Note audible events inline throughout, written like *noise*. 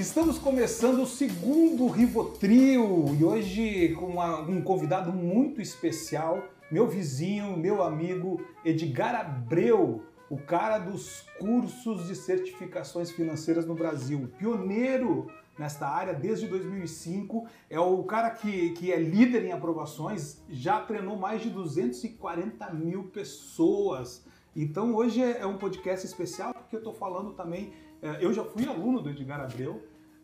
Estamos começando o segundo Rivotril e hoje com uma, um convidado muito especial, meu vizinho, meu amigo Edgar Abreu, o cara dos cursos de certificações financeiras no Brasil, pioneiro nesta área desde 2005, é o cara que, que é líder em aprovações, já treinou mais de 240 mil pessoas. Então hoje é, é um podcast especial porque eu estou falando também é, eu já fui aluno do Edgar Abreu,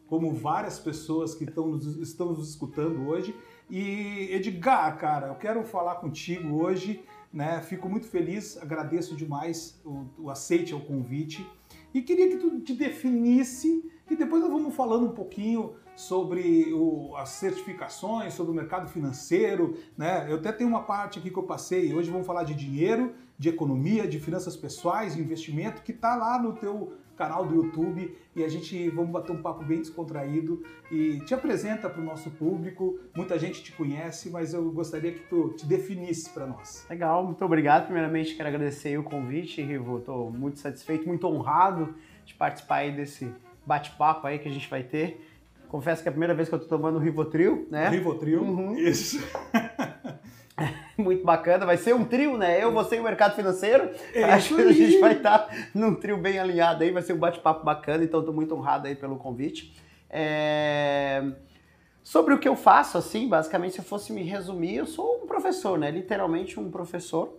como várias pessoas que estão, estão nos escutando hoje. E Edgar, cara, eu quero falar contigo hoje, né? Fico muito feliz, agradeço demais o, o aceite ao convite e queria que tu te definisse e depois nós vamos falando um pouquinho sobre o, as certificações, sobre o mercado financeiro, né? Eu até tenho uma parte aqui que eu passei. Hoje vamos falar de dinheiro, de economia, de finanças pessoais, investimento, que está lá no teu canal do YouTube e a gente vamos bater um papo bem descontraído e te apresenta para o nosso público. Muita gente te conhece, mas eu gostaria que tu te definisse para nós. Legal, muito obrigado. Primeiramente quero agradecer o convite, Rivo. Estou muito satisfeito, muito honrado de participar aí desse bate-papo aí que a gente vai ter. Confesso que é a primeira vez que eu estou tomando o Rivotril, né? Rivotril, uhum. isso. *laughs* *laughs* Muito bacana, vai ser um trio, né? Eu, você e o mercado financeiro. É Acho que a gente vai estar tá num trio bem alinhado aí, vai ser um bate-papo bacana, então estou muito honrado aí pelo convite. É... Sobre o que eu faço, assim, basicamente, se eu fosse me resumir, eu sou um professor, né? Literalmente um professor.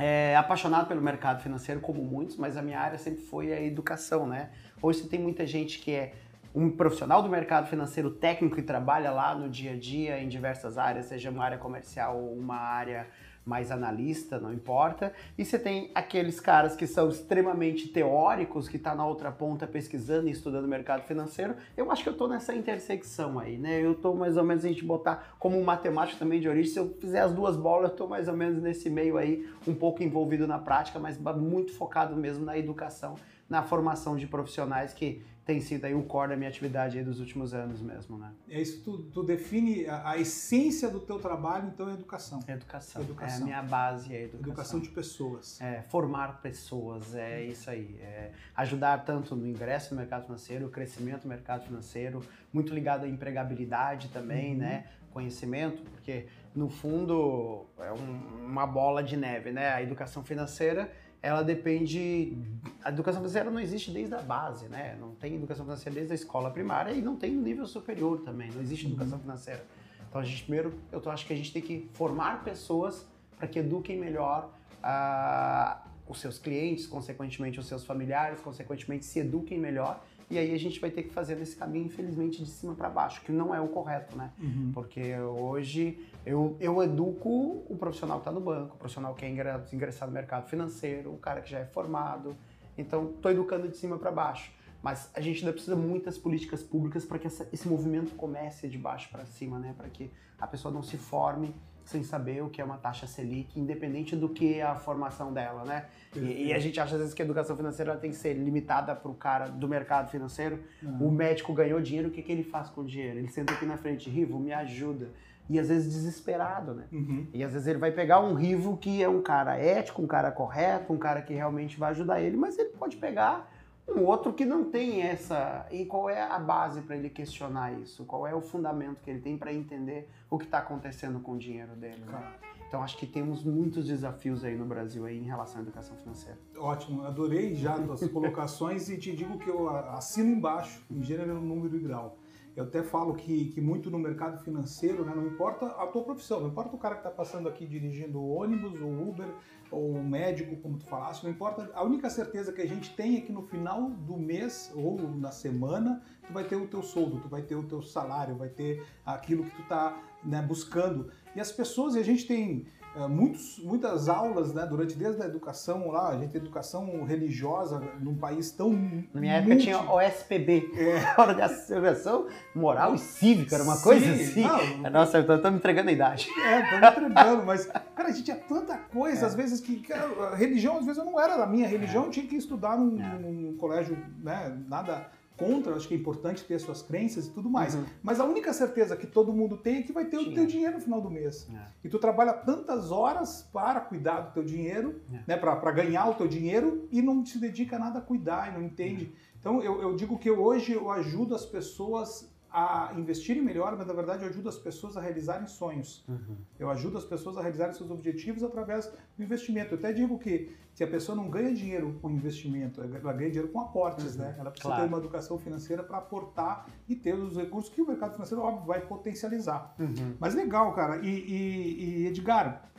É, apaixonado pelo mercado financeiro, como muitos, mas a minha área sempre foi a educação, né? Hoje você tem muita gente que é um profissional do mercado financeiro técnico que trabalha lá no dia a dia em diversas áreas, seja uma área comercial ou uma área mais analista, não importa. E você tem aqueles caras que são extremamente teóricos, que está na outra ponta pesquisando e estudando mercado financeiro. Eu acho que eu estou nessa intersecção aí, né? Eu estou mais ou menos, a gente botar como um matemático também de origem, se eu fizer as duas bolas, eu estou mais ou menos nesse meio aí, um pouco envolvido na prática, mas muito focado mesmo na educação, na formação de profissionais que tem sido aí o core da minha atividade aí dos últimos anos mesmo, né? É isso, tu, tu define a, a, essência do teu trabalho, então é educação. Educação. educação. É a minha base, é educação. Educação de pessoas. É, formar pessoas, é isso aí. É ajudar tanto no ingresso no mercado financeiro, o crescimento do mercado financeiro, muito ligado à empregabilidade também, uhum. né? Conhecimento, porque no fundo é um, uma bola de neve, né? A educação financeira ela depende. A educação financeira não existe desde a base, né? Não tem educação financeira desde a escola primária e não tem no nível superior também. Não existe educação uhum. financeira. Então a gente primeiro, eu acho que a gente tem que formar pessoas para que eduquem melhor uh, os seus clientes, consequentemente os seus familiares, consequentemente se eduquem melhor e aí a gente vai ter que fazer nesse caminho, infelizmente, de cima para baixo, que não é o correto, né? Uhum. Porque hoje eu, eu educo o profissional que está no banco, o profissional que é ingressar no mercado financeiro, o cara que já é formado. Então, estou educando de cima para baixo. Mas a gente ainda precisa muitas políticas públicas para que essa, esse movimento comece de baixo para cima, né? Para que a pessoa não se forme sem saber o que é uma taxa Selic, independente do que é a formação dela, né? E, e, a gente acha às vezes que a educação financeira tem que ser limitada para o cara do mercado financeiro. Uhum. O médico ganhou dinheiro, o que, que ele faz com o dinheiro? Ele senta aqui na frente, Rivo, me ajuda. E às vezes desesperado, né? Uhum. E às vezes ele vai pegar um Rivo que é um cara ético, um cara correto, um cara que realmente vai ajudar ele, mas ele pode pegar um outro que não tem essa. E qual é a base para ele questionar isso? Qual é o fundamento que ele tem para entender o que está acontecendo com o dinheiro dele? Né? Então acho que temos muitos desafios aí no Brasil aí em relação à educação financeira. Ótimo, adorei já as colocações e te digo que eu assino embaixo, em gênero, número e grau. Eu até falo que, que muito no mercado financeiro, né, não importa a tua profissão, não importa o cara que está passando aqui dirigindo ônibus, o Uber, ou médico, como tu falaste, não importa. A única certeza que a gente tem é que no final do mês ou na semana, tu vai ter o teu soldo, tu vai ter o teu salário, vai ter aquilo que tu está né, buscando. E as pessoas, e a gente tem muitos, muitas aulas, né, durante desde a educação lá, a gente tem educação religiosa num país tão. Na minha multi... época tinha OSPB, é. *laughs* Organização Moral e Cívica, era uma Sim, coisa assim. Não, Nossa, eu tô, me entregando a idade. É, tô me entregando, mas, *laughs* cara, a gente tinha tanta coisa, é. às vezes, que, cara, religião, às vezes eu não era da minha religião, eu tinha que estudar num, é. num colégio, né, nada contra, acho que é importante ter suas crenças e tudo mais. Uhum. Mas a única certeza que todo mundo tem é que vai ter Sim. o teu dinheiro no final do mês. É. E tu trabalha tantas horas para cuidar do teu dinheiro, é. né, para ganhar o teu dinheiro e não se dedica a nada a cuidar e não entende. Uhum. Então eu, eu digo que hoje eu ajudo as pessoas a investirem melhor, mas na verdade eu ajudo as pessoas a realizarem sonhos. Uhum. Eu ajudo as pessoas a realizarem seus objetivos através do investimento. Eu até digo que se a pessoa não ganha dinheiro com investimento, ela ganha dinheiro com aportes, uhum. né? Ela precisa claro. ter uma educação financeira para aportar e ter os recursos que o mercado financeiro, óbvio, vai potencializar. Uhum. Mas legal, cara. E, e, e, Edgar,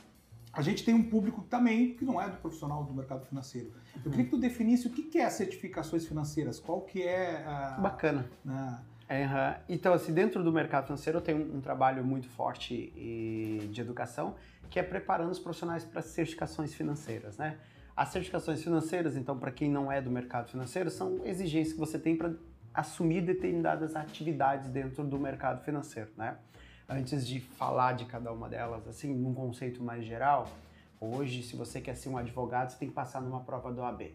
a gente tem um público também que não é do profissional do mercado financeiro. Eu queria que tu definisse o que é certificações financeiras, qual que é... A, Bacana. A, Uhum. Então, assim, dentro do mercado financeiro eu tenho um, trabalho muito forte de educação, que é preparando os profissionais para certificações financeiras, né? As certificações financeiras, então, para quem não é do mercado financeiro, são exigências que você tem para assumir determinadas atividades dentro do mercado financeiro, né? Antes de falar de cada uma delas, assim, num conceito mais geral, hoje, se você quer ser um advogado, você tem que passar numa prova do OAB.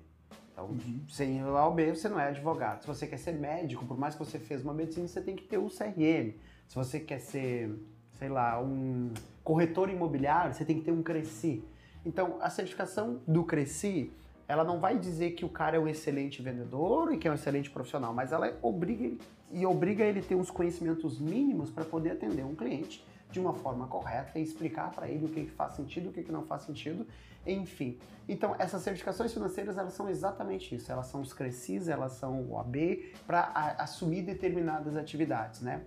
Então, uhum. sem o OAB, você não é advogado. Se você quer ser médico, por mais que você fez uma medicina, você tem que ter o CRM. Se você quer ser, sei lá, um corretor imobiliário, você tem que ter um Cresci. Então, a certificação do Cresci, ela não vai dizer que o cara é um excelente vendedor e que é um excelente profissional, mas ela obriga e obriga ele a ter uns conhecimentos mínimos para poder atender um cliente de uma forma correta e explicar para ele o que, que faz sentido, o que, que não faz sentido, enfim. Então, essas certificações financeiras, elas são exatamente isso, elas são os CRECIS, elas são o AB, para assumir determinadas atividades, né?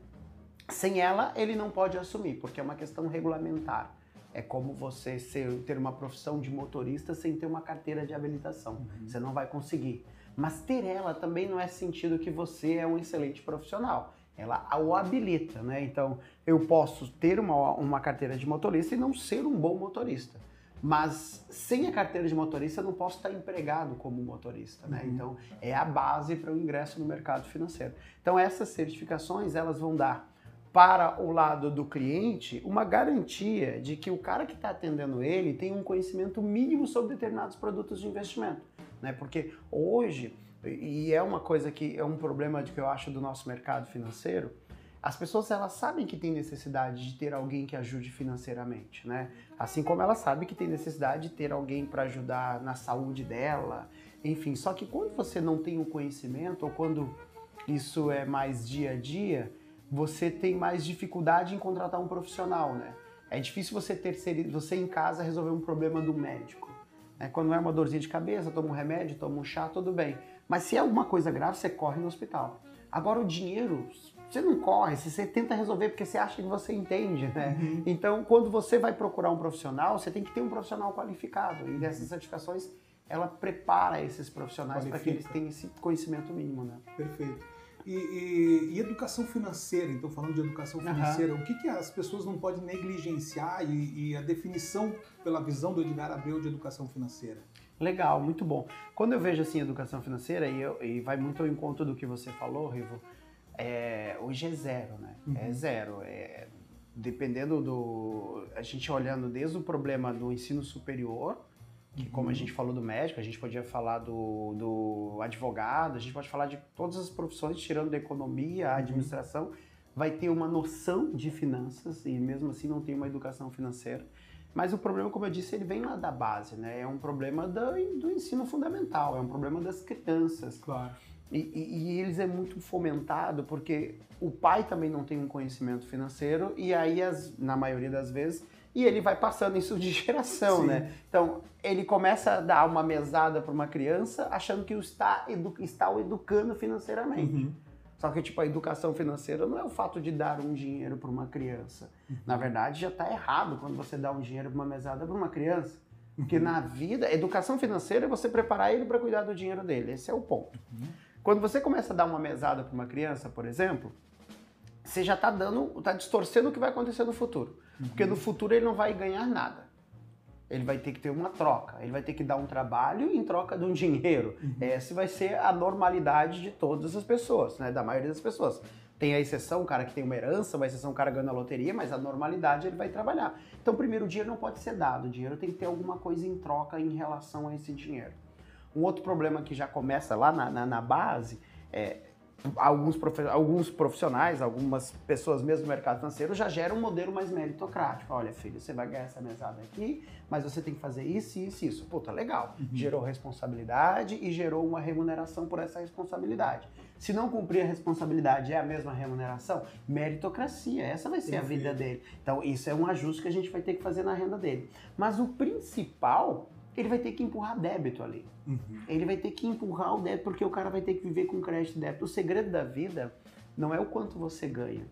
Sem ela, ele não pode assumir, porque é uma questão regulamentar. É como você ser, ter uma profissão de motorista sem ter uma carteira de habilitação. Uhum. Você não vai conseguir. Mas ter ela também não é sentido que você é um excelente profissional ela o habilita, né? Então, eu posso ter uma, uma carteira de motorista e não ser um bom motorista. Mas sem a carteira de motorista, eu não posso estar empregado como motorista, né? Uhum. Então, é a base para o ingresso no mercado financeiro. Então, essas certificações, elas vão dar para o lado do cliente uma garantia de que o cara que está atendendo ele tem um conhecimento mínimo sobre determinados produtos de investimento, né? Porque hoje e é uma coisa que é um problema que eu acho do nosso mercado financeiro. As pessoas elas sabem que tem necessidade de ter alguém que ajude financeiramente, né? Assim como ela sabe que tem necessidade de ter alguém para ajudar na saúde dela, enfim. Só que quando você não tem o conhecimento ou quando isso é mais dia a dia, você tem mais dificuldade em contratar um profissional, né? É difícil você ter você em casa resolver um problema do médico. Né? Quando é uma dorzinha de cabeça, toma um remédio, toma um chá, tudo bem. Mas se é alguma coisa grave, você corre no hospital. Agora, o dinheiro, você não corre, você tenta resolver porque você acha que você entende, né? Uhum. Então, quando você vai procurar um profissional, você tem que ter um profissional qualificado. E essas certificações, ela prepara esses profissionais para que eles tenham esse conhecimento mínimo, né? Perfeito. E, e, e, educação financeira, então falando de educação financeira, uhum. o que, que as pessoas não podem negligenciar e, e, a definição pela visão do Edgar Abreu de educação financeira? Legal, muito bom. Quando eu vejo assim educação financeira, e, eu, e vai muito ao encontro do que você falou, Rivo, é, hoje é zero, né? Uhum. É zero. É, dependendo do. A gente olhando desde o problema do ensino superior, que uhum. como a gente falou do médico, a gente podia falar do, do advogado, a gente pode falar de todas as profissões, tirando da economia, a uhum. administração, vai ter uma noção de finanças e mesmo assim não tem uma educação financeira. Mas o problema, como eu disse, ele vem lá da base, né? É um problema do, do ensino fundamental, é um problema das crianças. Claro. E, e, e, eles é muito fomentado porque o pai também não tem um conhecimento financeiro e aí, as, na maioria das vezes, e ele vai passando isso de *laughs* geração, Sim. né? Então, ele começa a dar uma mesada para uma criança achando que o está, edu, está o educando financeiramente. Uhum. Só que, tipo, a educação financeira não é o fato de dar um dinheiro para uma criança. Uhum. Na verdade, já está errado quando você dá um dinheiro para uma mesada para uma criança. Porque uhum. na vida, educação financeira é você preparar ele para cuidar do dinheiro dele. Esse é o ponto. Uhum. Quando você começa a dar uma mesada para uma criança, por exemplo, você já está dando, está distorcendo o que vai acontecer no futuro. Porque no futuro ele não vai ganhar nada ele vai ter que ter uma troca, ele vai ter que dar um trabalho em troca de um dinheiro. Uhum. Essa vai ser a normalidade de todas as pessoas, né? da maioria das pessoas. Tem a exceção, o cara que tem uma herança, uma exceção, o cara ganha na loteria, mas a normalidade ele vai trabalhar. Então, primeiro, o dinheiro não pode ser dado, o dinheiro tem que ter alguma coisa em troca em relação a esse dinheiro. Um outro problema que já começa lá na, na, na base é alguns, profe alguns profissionais, algumas pessoas mesmo do mercado financeiro já geram um modelo mais meritocrático. Olha, filho, você vai ganhar essa mesada aqui, mas você tem que fazer isso, isso e isso. Puta, legal. Uhum. Gerou responsabilidade e gerou uma remuneração por essa responsabilidade. Se não cumprir a responsabilidade é a mesma remuneração, meritocracia, essa vai ser Perfeito. a vida dele. Então, isso é um ajuste que a gente vai ter que fazer na renda dele. Mas o principal ele vai ter que empurrar débito ali. Uhum. Ele vai ter que empurrar o débito porque o cara vai ter que viver com crédito e débito. O segredo da vida não é o quanto você ganha,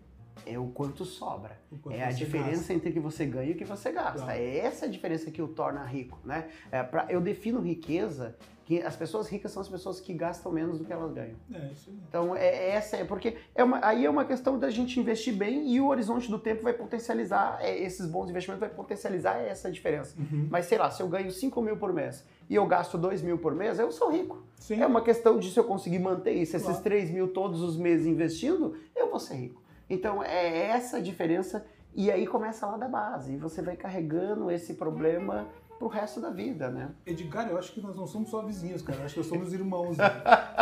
é o quanto sobra. O quanto é a diferença gasta. entre o que você ganha e o que você gasta. Claro. É essa a diferença que o torna rico, né? É pra, eu defino riqueza que as pessoas ricas são as pessoas que gastam menos do que elas ganham. É isso aí. Então, é, é essa é porque é uma, aí é uma questão da gente investir bem e o horizonte do tempo vai potencializar é, esses bons investimentos, vai potencializar essa diferença. Uhum. Mas sei lá, se eu ganho 5 mil por mês e eu gasto 2 mil por mês, eu sou rico. Sim. É uma questão de se eu conseguir manter isso, esses 3 mil todos os meses investindo, eu vou ser rico. Então, é essa a diferença. E aí começa lá da base. E você vai carregando esse problema pro resto da vida, né? Edgar, eu acho que nós não somos só vizinhos, cara. Eu acho que nós somos irmãos. Né?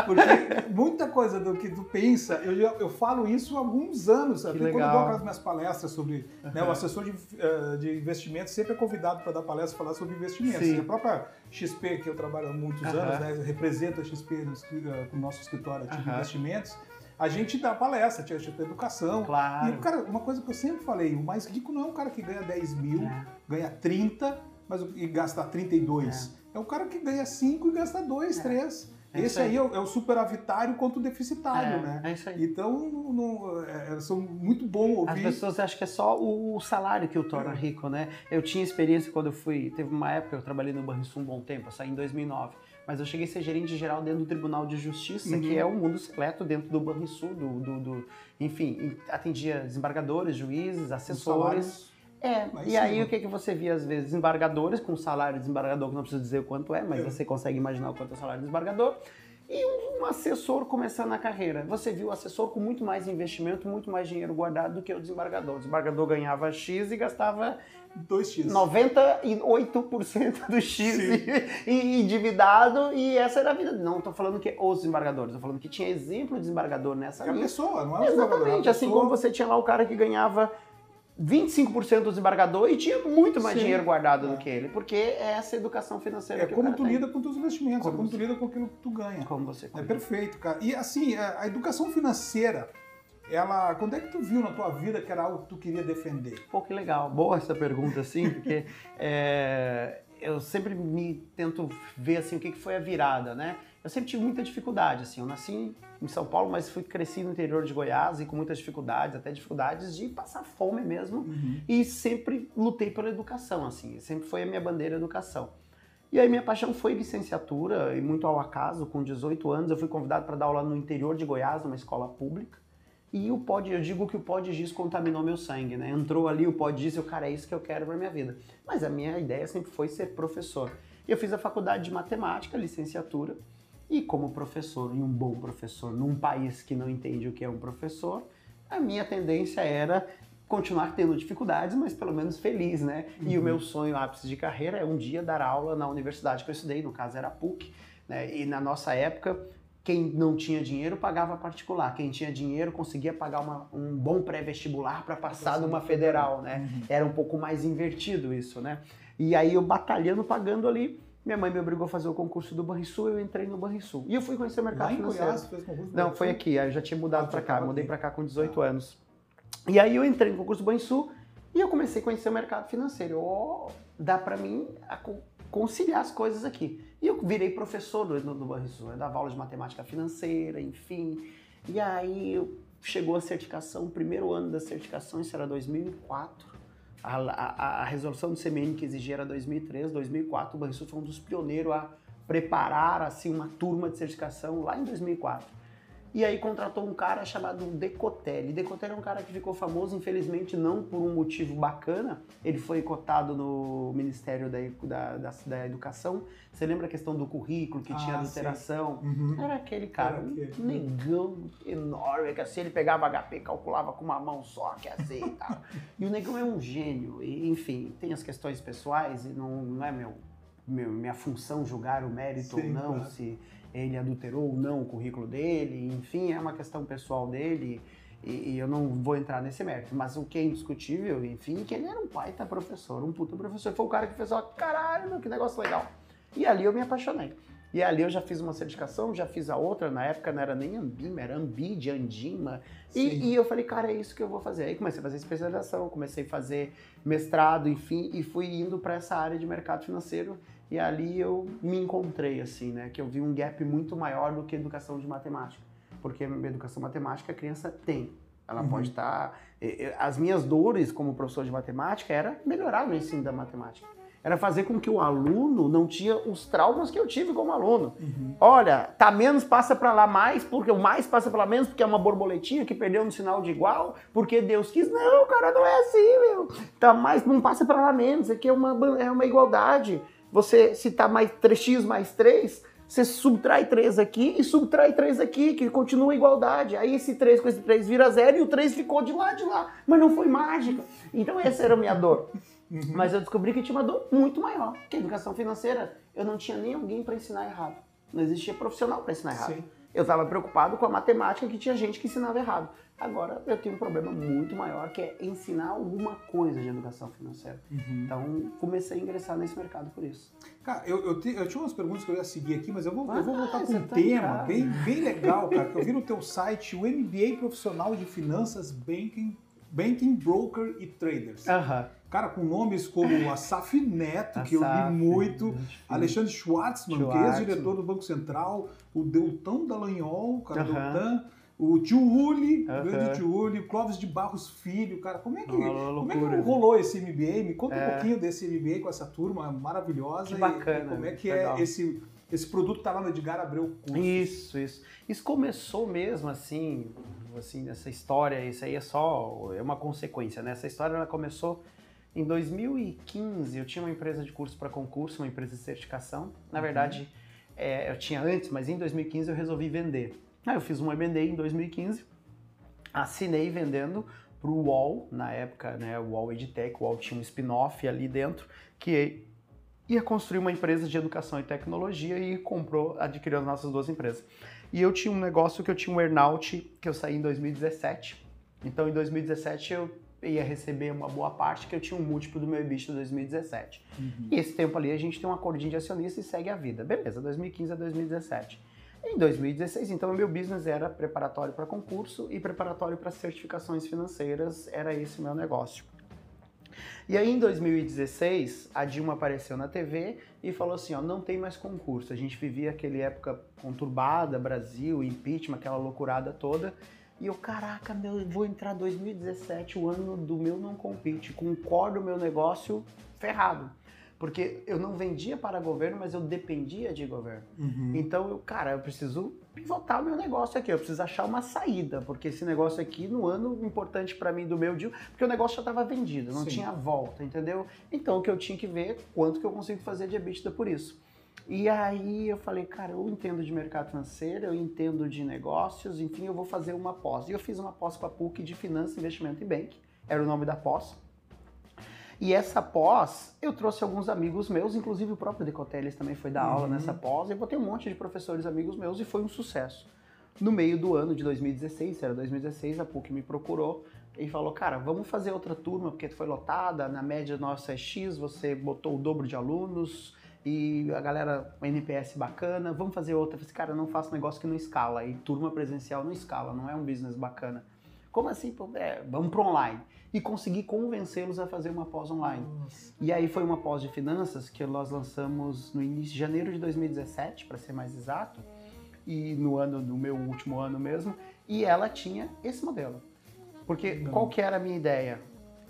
Porque muita coisa do que tu pensa, eu, eu falo isso há alguns anos. Que legal. quando eu dou aquelas minhas palestras sobre. Uhum. Né, o assessor de, uh, de investimentos sempre é convidado para dar palestra falar sobre investimentos. Sim. a própria XP, que eu trabalho há muitos uhum. anos, né, representa a XP no, uh, com o nosso escritório de uhum. investimentos a gente dá palestra, tinha tipo educação. Claro. E, cara, uma coisa que eu sempre falei, o mais rico não é um cara que ganha 10 mil, é. ganha 30 mas, e gasta 32. É. é o cara que ganha 5 e gasta 2, 3. É. Esse aí, aí é, o, é o superavitário quanto o deficitário, é, né? É isso aí. Então, não, é, são muito bom ouvir. As pessoas acham que é só o salário que o torna é. rico, né? Eu tinha experiência quando eu fui. Teve uma época, eu trabalhei no Banrisul um bom tempo, eu saí em 2009 mas eu cheguei a ser gerente geral dentro do Tribunal de Justiça, uhum. que é um mundo secreto dentro do Banrisul, do, do, do, enfim, atendia desembargadores, juízes, assessores. É, mas e sim. aí o que, que você via às vezes? Desembargadores com salário de desembargador, que não preciso dizer o quanto é, mas é. você consegue imaginar o quanto é o salário de desembargador. E um assessor começando a carreira. Você viu o assessor com muito mais investimento, muito mais dinheiro guardado do que o desembargador. O desembargador ganhava X e gastava 2x. 98% do X e, endividado, e essa era a vida. Não estou falando que é os desembargadores, estou falando que tinha exemplo de desembargador nessa é linha. a pessoa, não é o Exatamente, assim como você tinha lá o cara que ganhava 25% do desembargador e tinha muito mais Sim. dinheiro guardado é. do que ele, porque é essa educação financeira é que como tu tem. lida com os investimentos, como é como você... tu lida com aquilo que tu ganha. Como você É perfeito, cara. E assim, é, a educação financeira, ela, quando é que tu viu na tua vida que era algo que tu queria defender? Pô, que legal. Boa essa pergunta, assim, porque *laughs* é, eu sempre me tento ver, assim, o que foi a virada, né? Eu sempre tive muita dificuldade, assim, eu nasci em São Paulo, mas fui cresci no interior de Goiás e com muitas dificuldades, até dificuldades de passar fome mesmo, uhum. e sempre lutei pela educação, assim, sempre foi a minha bandeira a educação. E aí minha paixão foi licenciatura, e muito ao acaso, com 18 anos eu fui convidado para dar aula no interior de Goiás, numa escola pública, e o pó de, eu digo que o pó de giz contaminou meu sangue, né? Entrou ali o pó de giz e o cara, é isso que eu quero para minha vida. Mas a minha ideia sempre foi ser professor. Eu fiz a faculdade de matemática, licenciatura, e como professor, e um bom professor, num país que não entende o que é um professor, a minha tendência era continuar tendo dificuldades, mas pelo menos feliz, né? Uhum. E o uhum. meu sonho ápice de carreira é um dia dar aula na universidade que eu estudei, no caso era a PUC, né? E na nossa época, quem não tinha dinheiro pagava particular, quem tinha dinheiro conseguia pagar uma, um bom pré-vestibular para passar numa federal, né? Uhum. Era um pouco mais invertido isso, né? E aí eu batalhando, pagando ali, minha mãe me obrigou a fazer o concurso do Banrisul, eu entrei no Banrisul. E eu fui conhecer o mercado Lá financeiro. Goiás, fez concurso do Não, foi aqui, eu já tinha mudado ah, para cá, mudei para cá com 18 ah. anos. E aí eu entrei no concurso do Banrisul e eu comecei a conhecer o mercado financeiro. Oh, dá para mim conciliar as coisas aqui. E eu virei professor do, do Banrisul, eu dava aula de matemática financeira, enfim. E aí chegou a certificação, o primeiro ano da certificação, isso era 2004. A, a, a, resolução do CMN que exigia era 2003, 2004. O Banrisul foi um dos pioneiros a preparar assim uma turma de certificação lá em 2004. E aí contratou um cara chamado Decotelli. Decotelli é um cara que ficou famoso, infelizmente, não por um motivo bacana. Ele foi cotado no Ministério da, da, da, da Educação. Você lembra a questão do currículo, que ah, tinha adulteração? Uhum. Era aquele cara, Era aquele. um negão enorme, que assim, ele pegava HP, calculava com uma mão só, que assim e tal. *laughs* e o negão é um gênio. E, enfim, tem as questões pessoais e não, não é meu minha função julgar o mérito Sim, ou não, claro. se ele adulterou ou não o currículo dele, enfim, é uma questão pessoal dele e, eu não vou entrar nesse mérito. Mas o que é indiscutível, enfim, é que ele era um baita professor, um puta professor. Foi o cara que fez, ó, caralho, meu, que negócio legal. E ali eu me apaixonei. E ali eu já fiz uma certificação, já fiz a outra, na época não era nem Ambima, era Ambid, Andima. E, e, eu falei, cara, é isso que eu vou fazer. Aí comecei a fazer especialização, comecei a fazer mestrado, enfim, e fui indo para essa área de mercado financeiro. E ali eu me encontrei, assim, né? Que eu vi um gap muito maior do que educação de matemática. Porque educação matemática a criança tem. Ela uhum. pode estar. Tá... As minminhas dores como professor de matemática era melhorar o ensino da matemática era fazer com que o aluno não tinha os traumas que eu tive como aluno. Uhum. Olha, tá menos, passa para lá mais, porque o mais passa para lá menos, porque é uma borboletinha que perdeu no sinal de igual, porque Deus quis. Não, cara, não é assim, meu. Tá mais, não passa para lá menos, aqui é uma, é uma igualdade. Você, tá mais 3x mais 3, você subtrai 3 aqui e subtrai 3 aqui, que continua a igualdade. Aí esse 3 com esse 3 vira zero e o 3 ficou de lá de lá. Mas não foi mágica. Então essa era a minha dor. Uhum. Mas eu descobri que tinha uma dor muito maior, que a educação financeira, eu não tinha nem alguém para ensinar errado. Não existia profissional para ensinar errado. Sim. Eu estava preocupado com a matemática que tinha gente que ensinava errado. Agora eu tenho um problema muito maior que é ensinar alguma coisa de educação financeira. Uhum. Então comecei a ingressar nesse mercado por isso. Cara, eu, eu, te, eu tinha umas perguntas que eu ia seguir aqui, mas eu vou, ah, eu vou voltar ah, com um tá tema bem, bem legal, cara, que eu vi no teu site, o MBA Profissional de Finanças, Banking, Banking Broker e Traders. Uhum. Cara, com nomes como *laughs* Asaf Neto, que eu li muito, Alexandre Schwartzman, Schwartzman, que é ex-diretor do Banco Central, o Deltão Dallagnol, cara, uhum. Deltan, o tio Uli, uhum. o grande tio Uli, o Clóvis de Barros Filho, cara, como é que, como é que rolou esse MBA? Me conta é. um pouquinho desse MBA com essa turma maravilhosa. Que bacana. E, e como é que é legal. é esse, esse produto que tá lá no Edgar Abreu Cursos. Isso, isso. Isso começou mesmo assim, assim, essa história, isso aí é só, é uma consequência, né? Essa história ela começou em 2015, eu tinha uma empresa de curso para concurso, uma empresa de certificação. Na uhum. verdade, é, eu tinha antes, mas em 2015 eu resolvi vender. Aí eu fiz um M&A em 2015, assinei vendendo para o UOL, na época, né, o UOL EdTech, o UOL tinha um spin-off ali dentro, que ia construir uma empresa de educação e tecnologia e comprou, adquiriu as nossas duas empresas. E eu tinha um negócio que eu tinha um earnout que eu saí em 2017. Então, em 2017 eu ia receber uma boa parte, que eu tinha um múltiplo do meu EBIT de 2017. Uhum. E esse tempo ali a gente tem um acordinho de acionista e segue a vida. Beleza, 2015 a 2017. Em 2016, então, o meu business era preparatório para concurso e preparatório para certificações financeiras, era esse o meu negócio. E aí, em 2016, a Dilma apareceu na TV e falou assim: ó, não tem mais concurso. A gente vivia aquela época conturbada, Brasil, impeachment, aquela loucurada toda. E eu, caraca, meu, eu vou entrar 2017, o ano do meu não compete, com o meu negócio ferrado. Porque eu não vendia para governo, mas eu dependia de governo. Uhum. Então, eu, cara, eu preciso pivotar o meu negócio aqui, eu preciso achar uma saída, porque esse negócio aqui, no ano importante para mim do meu deal, porque o negócio já estava vendido, não Sim. tinha volta, entendeu? Então, o que eu tinha que ver, quanto que eu consigo fazer de EBITDA por isso. E aí eu falei, cara, eu entendo de mercado financeiro, eu entendo de negócios, enfim, eu vou fazer uma pós. E eu fiz uma pós com a PUC de Finanças, Investimento e Bank, era o nome da pós. E essa pós, eu trouxe alguns amigos meus, inclusive o próprio Decoteles também foi dar uhum. aula nessa pós, eu botei um monte de professores amigos meus e foi um sucesso. No meio do ano de 2016, era 2016, a PUC me procurou e falou, cara, vamos fazer outra turma, porque foi lotada, na média nossa é X, você botou o dobro de alunos, e a galera, NPS bacana, vamos fazer outra. Eu falei, cara, não faço negócio que não escala. E turma presencial não escala, não é um business bacana. Como assim? Pô, é, vamos para online. E consegui convencê-los a fazer uma pós online. Nossa. E aí foi uma pós de finanças que nós lançamos no início de janeiro de 2017, para ser mais exato, e no ano do meu último ano mesmo, e ela tinha esse modelo. Porque não. qual que era a minha ideia?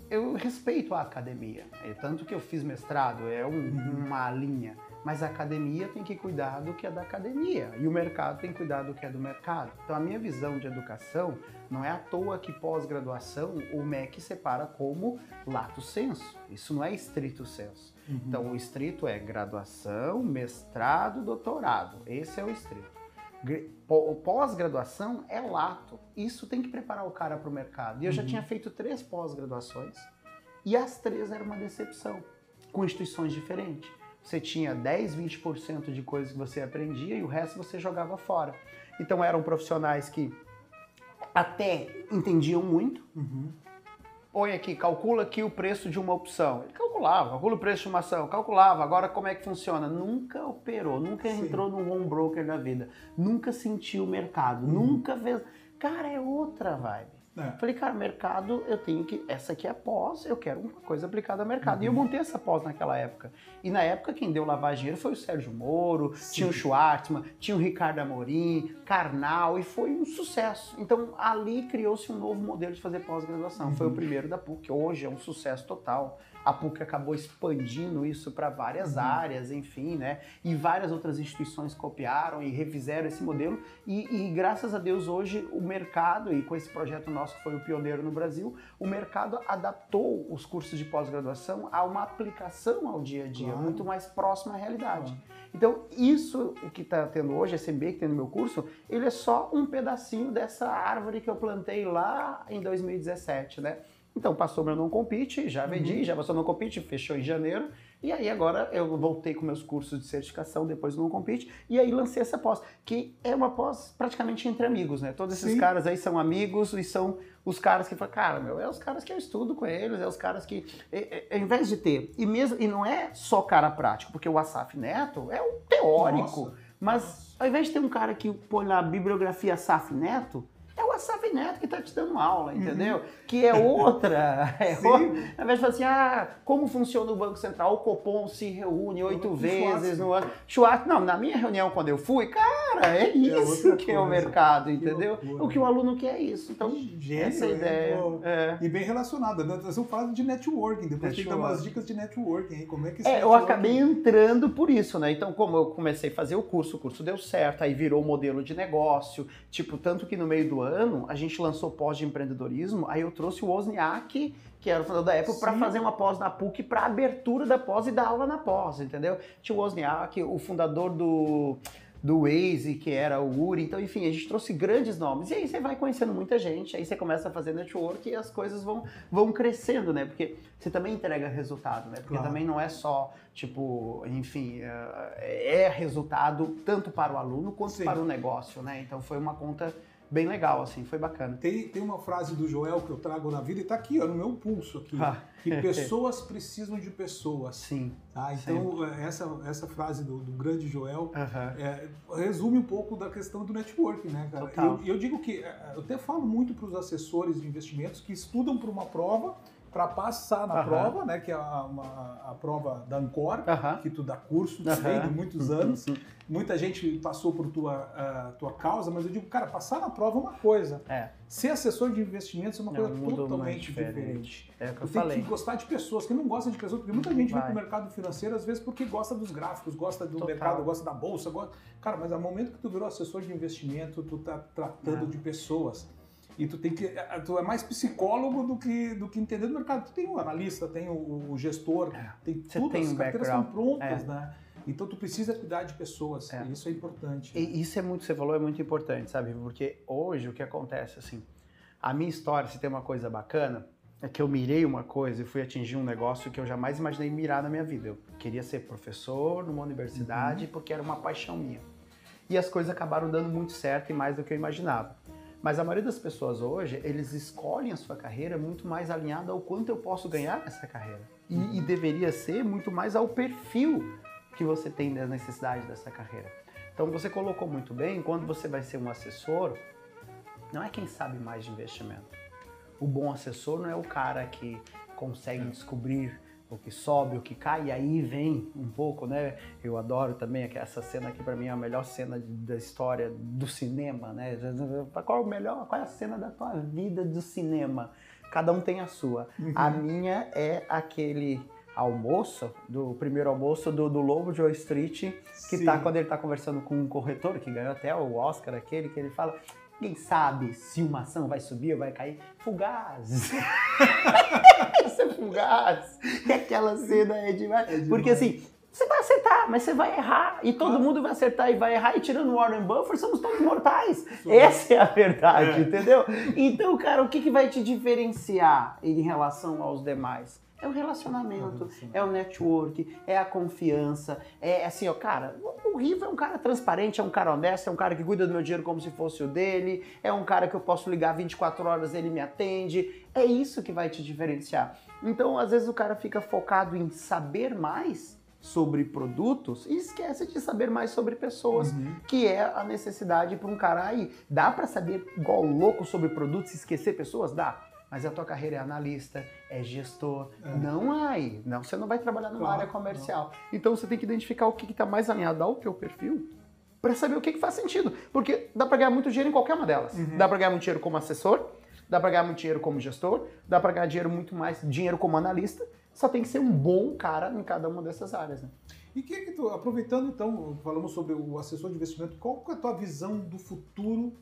eu respeito a academia, é tanto que eu fiz mestrado, é um, uhum. uma linha, mas a academia tem que cuidar do que é da academia e o mercado tem que cuidar do que é do mercado. Então a minha visão de educação não é à toa que pós-graduação o MEC separa como lato senso, isso não é estrito senso. Uhum. Então o estrito é graduação, mestrado, doutorado, esse é o estrito pós-graduação é lato. Isso tem que preparar o cara para o mercado. E eu uhum. já tinha feito três pós-graduações e as três eram uma decepção, com instituições diferentes. Você tinha 10, 20% de coisas que você aprendia e o resto você jogava fora. Então eram profissionais que até entendiam muito. Uhum. Põe aqui, calcula aqui o preço de uma opção. Ele calculava, calcula o preço de uma ação, calculava. Agora como é que funciona? Nunca operou, nunca Sim. entrou num home broker da vida, nunca sentiu o mercado, uhum. nunca fez. Cara, é outra vibe. É. Falei, cara, mercado, eu tenho que. Essa aqui é pós, eu quero uma coisa aplicada ao mercado. Uhum. E eu uhum. montei essa pós naquela época. E na época, quem deu lavagem dinheiro foi o Sérgio Moro, Sim. tinha o Schwartzman, tinha o Ricardo Amorim, Karnal, e foi um sucesso. Então, ali criou-se um novo modelo de fazer pós-graduação. Uhum. Foi o uhum. primeiro da PUC, hoje é um sucesso total. A PUC acabou expandindo isso para várias uhum. áreas, enfim, né? E várias outras instituições copiaram e refizeram esse modelo. E, e, graças a Deus hoje o mercado, e com esse projeto nosso que foi o pioneiro no Brasil, o mercado adaptou os cursos de pós-graduação a uma aplicação ao dia a dia, claro. muito mais próxima à realidade. Claro. Então, isso que está tendo hoje, esse MBA que tem no meu curso, ele é só um pedacinho dessa árvore que eu plantei lá em 2017, né? Então passou meu não compete, já vendi, uhum. já passou não compete, fechou em janeiro. E aí agora eu voltei com meus cursos de certificação depois do não compete e aí lancei essa pós, que é uma pós praticamente entre amigos, né? Todos esses Sim. caras aí são amigos e são os caras que falam, cara, meu, é os caras que eu estudo com eles, é os caras que, é, é, ao invés de ter, e mesmo e não é só cara prático, porque o Asaf Neto é um teórico, Nossa. mas ao invés de ter um cara que põe na bibliografia Asaf Neto, é o Asaf Neto que está te dando aula, uhum. entendeu? Uhum. Que é outra. *laughs* É outra. Ao invés de falar assim, ah, como funciona o Banco Central? O Copom se reúne oito vezes no ano. Schwartz, não, na minha reunião quando eu fui, cara, é, é isso é que é o mercado, entendeu? O que o aluno quer é isso. Então, Gênio, essa é a ideia. É. E bem relacionada, né? Nós vamos falar de networking, depois networking. tem que dar umas dicas de networking, hein? Como é que É, eu acabei entrando por isso, né? Então, como eu comecei a fazer o curso, o curso deu certo, aí virou modelo de negócio, tipo, tanto que no meio do ano, a gente lançou pós de empreendedorismo, aí eu trouxe o Wozniak, que era o fundador da Apple, para fazer uma pós na PUC para abertura da pós e dar aula na pós, entendeu? Tinha o Wozniak, o fundador do do Waze, que era o Uri. Então, enfim, a gente trouxe grandes nomes. E aí você vai conhecendo muita gente, aí você começa a fazer network e as coisas vão, vão crescendo, né? Porque você também entrega resultado, né? Porque claro. também não é só, tipo, enfim, é, é resultado tanto para o aluno quanto Sim. para o negócio, né? Então foi uma conta bem legal, assim, foi bacana. Tem, tem uma frase do Joel que eu trago na vida e tá aqui, ó, no meu pulso aqui, ah. que *laughs* pessoas precisam de pessoas. Sim. Tá? Então, Sempre. É, essa, essa frase do, do grande Joel é, resume um pouco da questão do network, né, cara? Total. Eu, eu digo que, é, eu até falo muito para os assessores de investimentos que estudam para uma prova para passar na uhum. prova, né, que é a, uma, a prova da Ancor, uhum. que tu dá curso uhum. de muitos anos. Muita gente passou por tua, uh, tua causa, mas eu digo, cara, passar na prova é uma coisa. É. Ser assessor de investimentos é uma coisa totalmente diferente. É o que eu tu falei. tem que gostar de pessoas, que não gosta de pessoas, porque muita gente Vai. vem pro mercado financeiro, às vezes, porque gosta dos gráficos, gosta do Total. mercado, gosta da bolsa. Gosta... Cara, mas ao momento que tu virou assessor de investimento, tu tá tratando é. de pessoas. E tu tem que. Tu é mais psicólogo do que, do que entender do mercado. Tu tem o analista, tem o, o gestor, é. tem Você tudo, tem as um carteiras são prontas, é. né? Então tu precisa cuidar de pessoas, é. isso é importante. E isso é muito, você falou, é muito importante, sabe? Porque hoje o que acontece, assim, a minha história, se tem uma coisa bacana, é que eu mirei uma coisa e fui atingir um negócio que eu jamais imaginei mirar na minha vida. Eu queria ser professor numa universidade uhum. porque era uma paixão minha. E as coisas acabaram dando muito certo e mais do que eu imaginava. Mas a maioria das pessoas hoje, eles escolhem a sua carreira muito mais alinhada ao quanto eu posso ganhar nessa carreira. E, e deveria ser muito mais ao perfil que você tem da necessidade dessa carreira. Então você colocou muito bem, quando você vai ser um assessor, não é quem sabe mais de investimento. O bom assessor não é o cara que consegue descobrir o que sobe, o que cai, e aí vem um pouco, né? Eu adoro também essa cena aqui para mim é a melhor cena da história do cinema, né? Qual é o melhor, qual é a cena da tua vida do cinema? Cada um tem a sua. Uhum. A minha é aquele almoço, do primeiro almoço do, do Lobo de Wall Street, que tá Sim. tá quando ele tá conversando com um corretor que ganhou até o Oscar, aquele que ele fala, quem sabe se uma ação vai subir ou vai cair? Fugaz! *laughs* *laughs* Isso é fugaz! E aquela cena é demais. é demais. Porque assim, você vai acertar, mas você vai errar. E todo mundo vai acertar e vai errar. E tirando Warren Buffett, somos todos mortais. Essa é a verdade, é. entendeu? Então, cara, o que, que vai te diferenciar em relação aos demais? É o relacionamento, é o network, é a confiança, é assim, ó, cara, o Riva é um cara transparente, é um cara honesto, é um cara que cuida do meu dinheiro como se fosse o dele, é um cara que eu posso ligar 24 horas, ele me atende. É isso que vai te diferenciar. Então, às vezes o cara fica focado em saber mais sobre produtos e esquece de saber mais sobre pessoas, uhum. que é a necessidade para um cara aí. Dá para saber igual louco sobre produtos e esquecer pessoas? Dá. Mas a tua carreira é analista, é gestor. É. Não aí. Não, você não vai trabalhar numa claro, área comercial. Não. Então você tem que identificar o que está mais alinhado ao teu perfil para saber o que, que, faz sentido. Porque dá para ganhar muito dinheiro em qualquer uma delas. Uhum. Dá para ganhar muito dinheiro como assessor, dá para ganhar muito dinheiro como gestor, dá para ganhar dinheiro muito mais dinheiro como analista só tem que ser um bom cara em cada uma dessas áreas. Né? E que, que tu, aproveitando então, falamos sobre o assessor de investimento, qual é a tua visão do futuro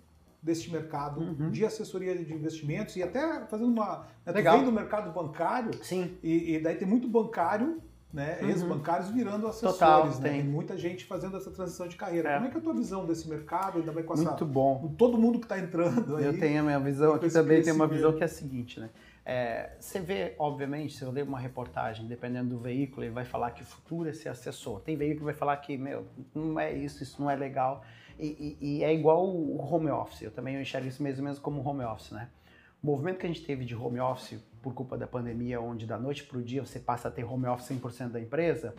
deste mercado uhum. de assessoria de investimentos e até fazendo uma. Né, Legal. vem do mercado bancário. Sim. E, e daí tem muito bancário né, uhum. ex-bancários virando assessores, Total, né? Tem. tem. muita gente fazendo essa transição de carreira. É. Como é que é a tua visão desse mercado, ainda mais com essa, Muito bom. todo mundo que está entrando aí? Eu tenho a minha visão, aqui também tem uma visão que é a seguinte, né? É, você vê, obviamente, se eu ler uma reportagem, dependendo do veículo, ele vai falar que o futuro é ser assessor. Tem veículo que vai falar que, meu, não é isso, isso não é legal. E, e, e é igual o home office. Eu também enxergo isso mesmo, mesmo como home office, né? O movimento que a gente teve de home office por culpa da pandemia, onde da noite para o dia você passa a ter home office 100% da empresa,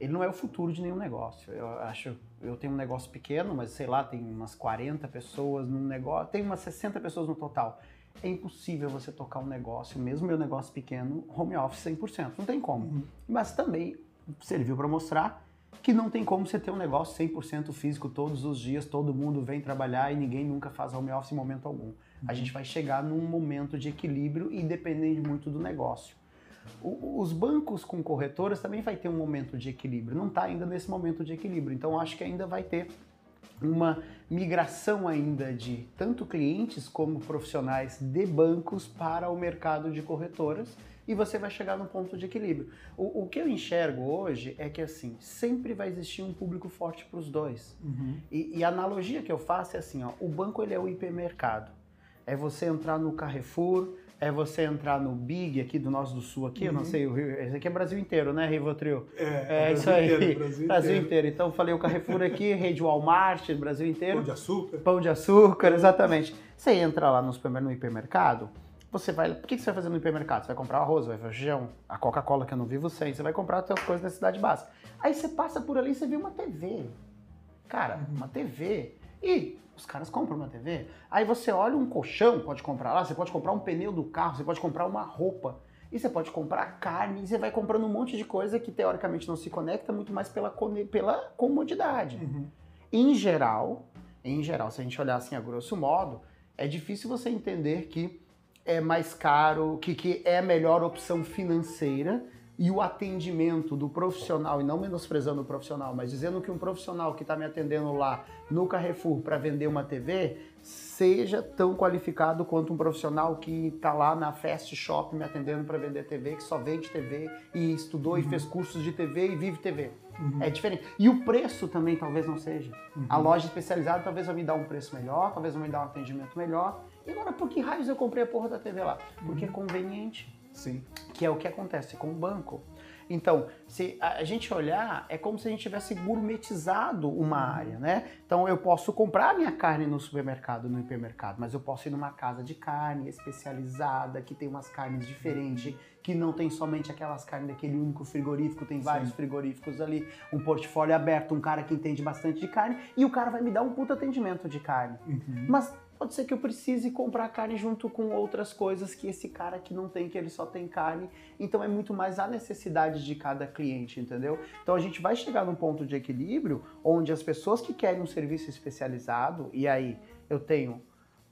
ele não é o futuro de nenhum negócio. Eu acho, eu tenho um negócio pequeno, mas sei lá, tem umas 40 pessoas num negócio, tem umas 60 pessoas no total é impossível você tocar um negócio, mesmo meu negócio pequeno, home office 100%. Não tem como. Uhum. Mas também serviu para mostrar que não tem como você ter um negócio 100% físico todos os dias, todo mundo vem trabalhar e ninguém nunca faz home office em momento algum. Uhum. A gente vai chegar num momento de equilíbrio e dependendo muito do negócio. O, os bancos com corretoras também vai ter um momento de equilíbrio. Não está ainda nesse momento de equilíbrio. Então acho que ainda vai ter uma migração ainda de tanto clientes como profissionais de bancos para o mercado de corretoras e você vai chegar no ponto de equilíbrio. O, o que eu enxergo hoje é que assim sempre vai existir um público forte para os dois. Uhum. E, e, a analogia que eu faço é assim, ó, o banco ele é o hipermercado. É você entrar no Carrefour, é você entrar no Big aqui do Nosso do Sul aqui, uhum. eu não uhum. sei, esse aqui é Brasil inteiro, né, Rivotril? É, é isso aí. Inteiro, Brasil, *laughs* Brasil inteiro. inteiro. Então falei o Carrefour aqui, *laughs* rede Walmart, Brasil inteiro. Pão de açúcar. Pão de açúcar, exatamente. Você entra lá no, supermercado, no hipermercado, você vai. O que você vai fazer no hipermercado? Você vai comprar arroz, vai fazer feijão, a Coca-Cola que eu não vivo sem, você vai comprar as suas coisas da cidade básica. Aí você passa por ali e você vê uma TV. Cara, uhum. uma TV. E os caras compram uma TV. Aí você olha um colchão, pode comprar lá, você pode comprar um pneu do carro, você pode comprar uma roupa. E você pode comprar carne, e você vai comprando um monte de coisa que teoricamente não se conecta, muito mais pela, pela comodidade. Uhum. Em geral, em geral, se a gente olhar assim a grosso modo, é difícil você entender que é mais caro, que, que é a melhor opção financeira e o atendimento do profissional, e não menosprezando o profissional, mas dizendo que um profissional que está me atendendo lá no Carrefour para vender uma TV seja tão qualificado quanto um profissional que está lá na Fast Shop me atendendo para vender TV, que só vende TV e estudou uhum. e fez cursos de TV e vive TV. Uhum. É diferente. E o preço também talvez não seja. Uhum. A loja especializada talvez vai me dar um preço melhor, talvez vai me dar um atendimento melhor. E agora, por que raios eu comprei a porra da TV lá? Porque é conveniente. Sim. Que é o que acontece com o banco. Então, se a gente olhar, é como se a gente tivesse gourmetizado uma área, né? Então, eu posso comprar minha carne no supermercado, no hipermercado, mas eu posso ir numa casa de carne especializada, que tem umas carnes diferentes, que não tem somente aquelas carnes daquele único frigorífico, tem vários Sim. frigoríficos ali, um portfólio aberto, um cara que entende bastante de carne, e o cara vai me dar um puto atendimento de carne. Uhum. Mas Pode ser que eu precise comprar carne junto com outras coisas que esse cara que não tem, que ele só tem carne. Então é muito mais a necessidade de cada cliente, entendeu? Então a gente vai chegar num ponto de equilíbrio onde as pessoas que querem um serviço especializado, e aí eu tenho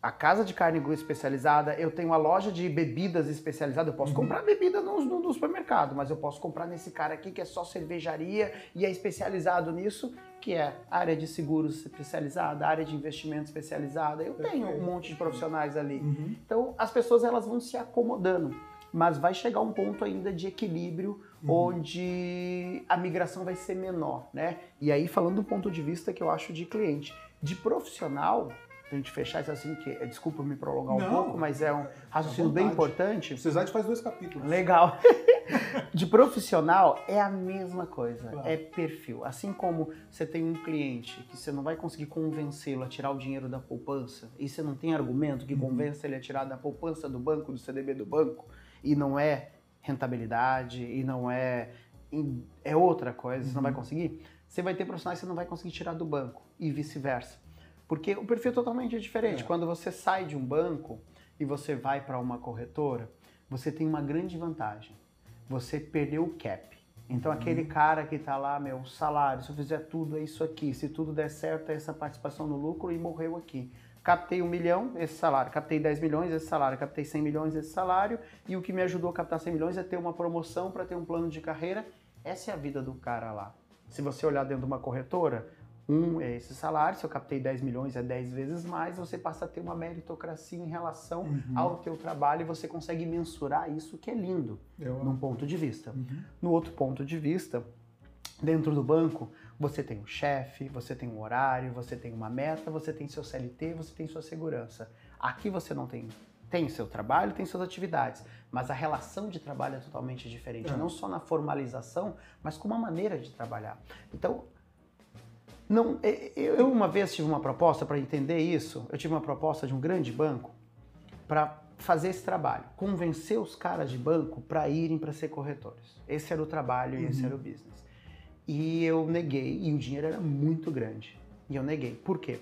a casa de carne especializada, eu tenho a loja de bebidas especializada, eu posso uhum. comprar bebida no, no, no, supermercado, mas eu posso comprar nesse cara aqui que é só cervejaria e é especializado nisso, que é área de seguros especializada, área de investimento especializada. Eu tenho um monte de profissionais ali. Uhum. Então as pessoas elas vão se acomodando, mas vai chegar um ponto ainda de equilíbrio uhum. onde a migração vai ser menor, né? E aí falando do ponto de vista que eu acho de cliente, de profissional, a gente fechar isso assim, que é, desculpa me prolongar um Não, pouco, mas é um raciocínio bem importante. Precisar, a faz dois capítulos. Legal. *laughs* de profissional é a mesma coisa, claro. é perfil. Assim como você tem um cliente que você não vai conseguir convencê-lo a tirar o dinheiro da poupança e você não tem argumento que uhum. convença ele a tirar da poupança do banco, do CDB do banco, e não é rentabilidade, e não é é outra coisa, uhum. você não vai uhum. conseguir, você vai ter profissionais que você não vai conseguir tirar do banco e vice-versa. Porque o perfil é totalmente diferente. É. Quando você sai de um banco e você vai para uma corretora, você tem uma grande vantagem. Você perdeu o cap. Então uhum. aquele cara que está lá, meu salário, se eu fizer tudo é isso aqui, se tudo der certo é essa participação no lucro e morreu aqui. Captei um milhão, esse salário. Captei 10 milhões, esse salário. Captei 100 milhões, esse salário. E o que me ajudou a captar 100 milhões é ter uma promoção para ter um plano de carreira. Essa é a vida do cara lá. Se você olhar dentro de uma corretora, um é esse salário, se eu captei 10 milhões é 10 vezes mais, você passa a ter uma meritocracia em relação uhum. ao teu trabalho e você consegue mensurar isso que é lindo, eu... num ponto de vista. Uhum. No outro ponto de vista, dentro do banco, você tem um chefe, você tem um horário, você tem uma meta, você tem seu CLT, você tem sua segurança. Aqui você não tem tem seu trabalho, tem suas atividades, mas a relação de trabalho é totalmente diferente, é. não só na formalização, mas com uma maneira de trabalhar. Então, não, eu uma vez tive uma proposta para entender isso. Eu tive uma proposta de um grande banco para fazer esse trabalho, convencer os caras de banco para irem para ser corretores. Esse era o trabalho e esse uhum. era o business. E eu neguei, e o dinheiro era muito grande. E eu neguei. Por quê?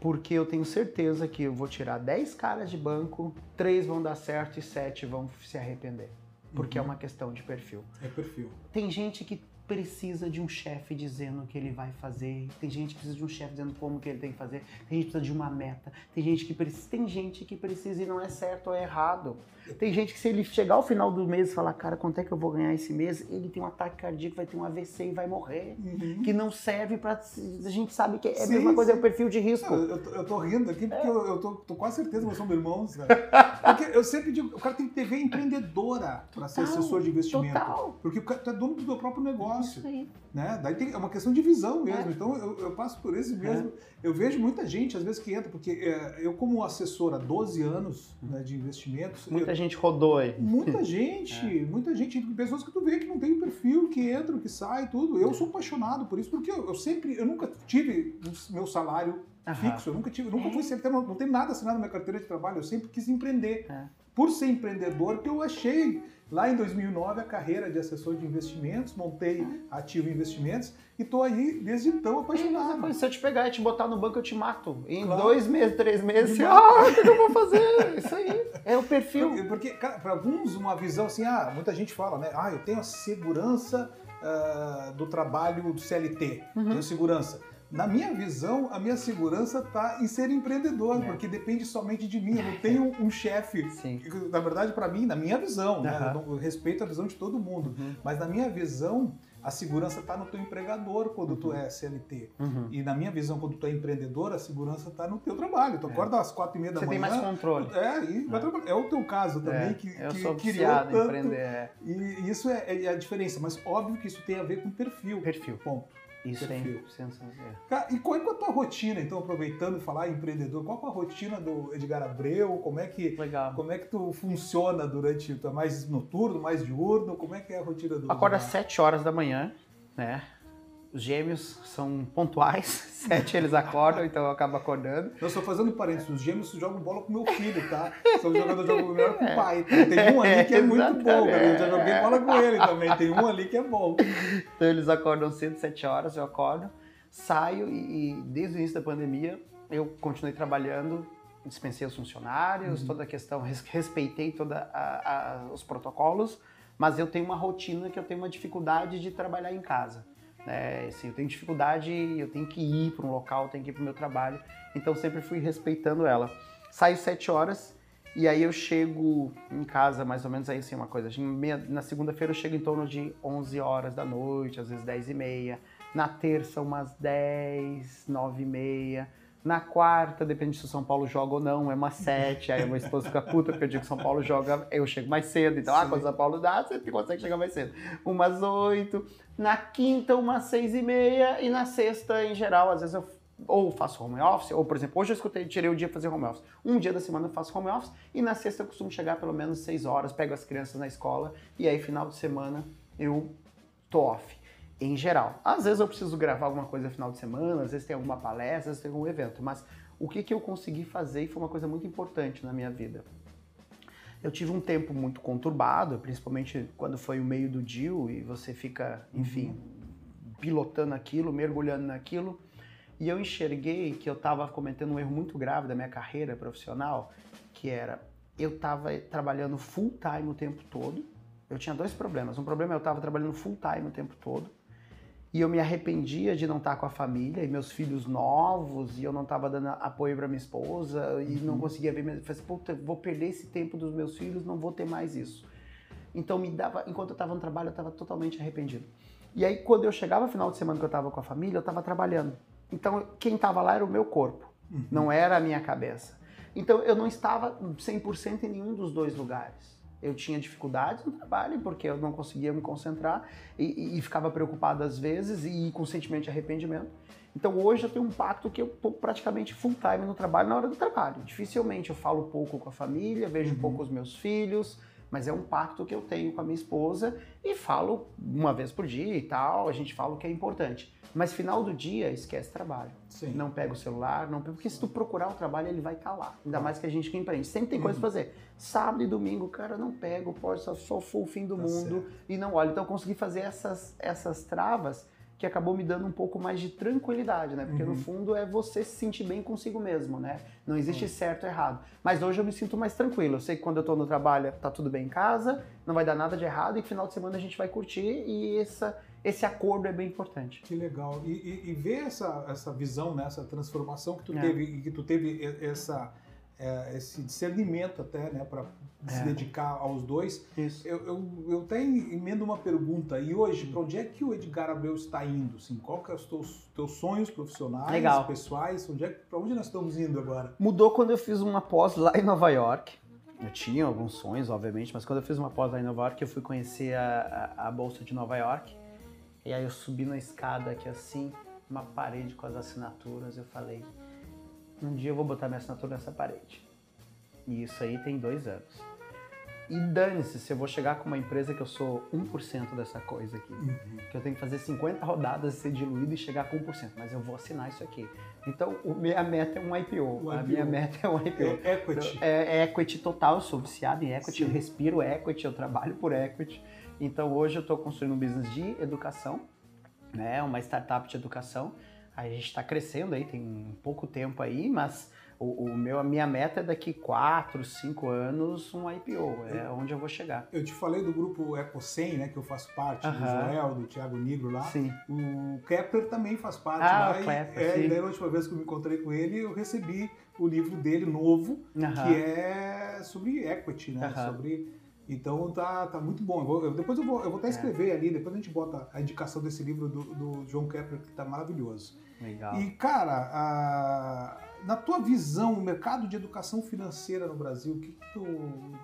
Porque eu tenho certeza que eu vou tirar 10 caras de banco, 3 vão dar certo e 7 vão se arrepender. Porque é uhum. é uma questão de perfil. É perfil. Tem gente que precisa de um chefe dizendo o que ele vai fazer, tem gente que precisa de um chefe dizendo como que ele tem que fazer, tem gente que precisa de uma meta, tem gente que precisa, tem gente que precisa e não é certo ou é errado. Tem gente que se ele chegar ao final do mês e falar, cara, quanto é que eu vou ganhar esse mês, ele tem um ataque cardíaco, vai ter um AVC e vai morrer, uhum. que não serve para a gente sabe que é a mesma coisa, é o perfil de risco. Eu, eu, tô, eu tô rindo aqui porque é. eu, eu tô, tô quase certeza que nós somos irmãos, Porque eu sempre digo, o cara tem que ter veia empreendedora para ser assessor de investimento. Total. Porque tu é dono do teu próprio negócio. Isso aí. Né? Daí tem, é uma questão de visão mesmo. É. Então eu, eu, passo por esse mesmo. É. Eu vejo muita gente, às vezes, que entra, porque é, eu, como assessor há 12 anos né, de investimentos. Muita eu, gente rodou aí. Muita *laughs* gente, é. muita gente, pessoas que tu vê que não tem perfil, que entram, que saem, tudo. Eu sou apaixonado por isso, porque eu, eu sempre, eu nunca tive meu salário fixo, eu nunca tive, nunca fui sempre, não, não tem nada assinado na minha carteira de trabalho, eu sempre quis empreender. Por ser empreendedor, que eu achei Lá em 2009, a carreira de assessor de investimentos, montei Ativo Investimentos e estou aí desde então apaixonado. se eu te pegar e te botar no banco, eu te mato. Em claro. dois meses, três meses, ah, o que eu vou fazer? Isso aí. É o perfil. Porque, para alguns, uma visão assim, ah, muita gente fala, né? Ah, eu tenho a segurança uh, do trabalho do CLT, uhum. tenho segurança. Na minha visão, a minha segurança está em ser empreendedor, é. porque depende somente de mim. Eu não *laughs* tenho um chefe. Na verdade, para mim, na minha visão, uhum. né? eu, respeito a visão de todo mundo, uhum. mas na minha visão, a segurança está no teu empregador quando uhum. tu é CLT. Uhum. E na minha visão, quando tu é empreendedor, a segurança está no teu trabalho. Tu é. acorda às quatro e meia da Você manhã. Você tem mais controle. É, e vai é. trabalhar. É o teu caso também, é. que, eu que sou criou tanto. empreender. É. E isso é, é, a diferença. Mas óbvio que isso tem a ver com perfil. Perfil. Ponto. Isso é perfil. é sensacional. E qual é a tua rotina, então, aproveitando falar em empreendedor, qual é a rotina do Edgar Abreu? Como é que, Legal. Como é que tu funciona durante, tu é mais noturno, mais diurno? Como é que é a rotina do Acorda às 7 horas da manhã, né? Os gêmeos são pontuais, *laughs* sete eles acordam, então eu acabo acordando. Eu estou fazendo parênteses, os gêmeos jogam bola com meu filho, tá? São jogadores jogam melhor com o pai. Tá? Tem um ali que é muito bom, cara. Eu já joguei bola com ele também, tem um ali que é bom. Então eles acordam cedo, sete horas, eu acordo, saio e, e desde o início da pandemia eu continuei trabalhando, dispensei os funcionários, uhum. toda a questão, respeitei todos os protocolos, mas eu tenho uma rotina que eu tenho uma dificuldade de trabalhar em casa. É, assim, eu tenho dificuldade, eu tenho que ir para um local, eu tenho que ir para o meu trabalho, então sempre fui respeitando ela. Saio sete horas e aí eu chego em casa mais ou menos aí assim uma coisa. Na segunda-feira eu chego em torno de 11 horas da noite, às vezes 10 e meia. Na terça umas 10, 9 e meia. Na quarta, depende se o São Paulo joga ou não, é uma sete. Aí a minha esposa fica puta porque eu digo que São Paulo joga, eu chego mais cedo. Então, ah, Sim. ah, quando São Paulo dá, você consegue chegar mais cedo. Umas oito. Na quinta, umas seis e meia. E na sexta, em geral, às vezes eu ou faço home office, ou por exemplo, hoje eu escutei, tirei o dia fazer home office. Um dia da semana eu faço home office e na sexta eu costumo chegar pelo menos seis horas, pego as crianças na escola e aí final de semana eu tô off. Em geral. Às vezes eu preciso gravar alguma coisa no final de semana, às vezes tem alguma palestra, às vezes tem algum evento, mas o que, que eu consegui fazer e foi uma coisa muito importante na minha vida. Eu tive um tempo muito conturbado, principalmente quando foi o meio do deal e você fica, enfim, pilotando aquilo, mergulhando naquilo. E eu enxerguei que eu estava cometendo um erro muito grave da minha carreira profissional, que era eu estava trabalhando full time o tempo todo. Eu tinha dois problemas. Um problema é eu estava trabalhando full time o tempo todo. E eu me arrependia de não estar com a família e meus filhos novos, e eu não estava dando apoio para minha esposa, e não conseguia ver. Eu falei, puta, vou perder esse tempo dos meus filhos, não vou ter mais isso. Então me dava, enquanto eu estava no trabalho, eu estava totalmente arrependido. E aí quando eu chegava no final de semana que eu estava com a família, eu estava trabalhando. Então quem estava lá era o meu corpo, não era a minha cabeça. Então eu não estava 100% em nenhum dos dois lugares. Eu tinha dificuldades no trabalho porque eu não conseguia me concentrar e, e, ficava preocupado às vezes e com sentimento de arrependimento. Então hoje eu tenho um pacto que eu estou praticamente full time no trabalho na hora do trabalho. Dificilmente eu falo pouco com a família, vejo Uhum. pouco os meus filhos, mas é um pacto que eu tenho com a minha esposa e falo uma vez por dia e tal, a gente fala o que é importante. Mas final do dia, esquece trabalho. Sim. Não pega o celular, não porque se tu procurar o trabalho, ele vai estar lá. Ainda mais que a gente que empreende. Sempre tem coisa pra fazer. Sábado e domingo, cara, não pego, pode só, só for o fim do Tá mundo e não olha. Então eu consegui fazer essas, essas travas que acabou me dando um pouco mais de tranquilidade, né? Porque Uhum. no fundo é você se sentir bem consigo mesmo, né? Não existe certo ou errado. Mas hoje eu me sinto mais tranquilo. Eu sei que quando eu tô no trabalho tá tudo bem em casa, não vai dar nada de errado e que final de semana a gente vai curtir e essa, esse acordo é bem importante. Que legal. E, e, e ver essa, essa visão, né, essa transformação que tu É. teve e que tu teve essa, é, esse discernimento até, né, para se É. dedicar aos dois. Isso. Eu, eu, eu até emendo uma pergunta. E hoje, para onde é que o Edgar Abreu está indo? Assim, qual que é os teus, teus sonhos profissionais, Legal. pessoais? Onde é, para onde nós estamos indo agora? Mudou quando eu fiz uma pós lá em Nova York. Eu tinha alguns sonhos, obviamente, mas quando eu fiz uma pós lá em Nova York, eu fui conhecer a, a, a Bolsa de Nova York. E aí eu subi na escada aqui assim, uma parede com as assinaturas. Eu falei, um dia eu vou botar minha assinatura nessa parede. E isso aí tem dois anos. E dane-se se eu vou chegar com uma empresa que eu sou 1% dessa coisa aqui. Que eu tenho que fazer 50 rodadas, ser diluído e chegar com 1%. Mas eu vou assinar isso aqui. Então, o minha meta é um IPO. O A IPO. minha meta é um IPO. É, equity. É, é equity total, eu sou viciado em equity, eu Sim. respiro equity, eu trabalho por equity. Então hoje eu estou construindo um business de educação, né, uma startup de educação. A gente está crescendo aí, tem pouco tempo aí, mas o, o meu, a minha meta é daqui 4, 5 anos um IPO, é onde eu vou chegar. Eu te falei do grupo Ecocem, né, que eu faço parte, do Aham. Joel, do Thiago Negro lá. Sim. O Kepler também faz parte Ah, lá. o e- Kepler, é, e daí, a última vez que eu me encontrei com ele, eu recebi o livro dele novo, Aham. que é sobre equity, né? Aham. Sobre. Então tá, tá muito bom. Eu vou- eu- depois eu vou, eu vou até É. escrever ali, depois a gente bota a indicação desse livro do, do John Kepler, que tá maravilhoso. Legal. E, cara, a- na tua visão, o mercado de educação financeira no Brasil, o que, que tu,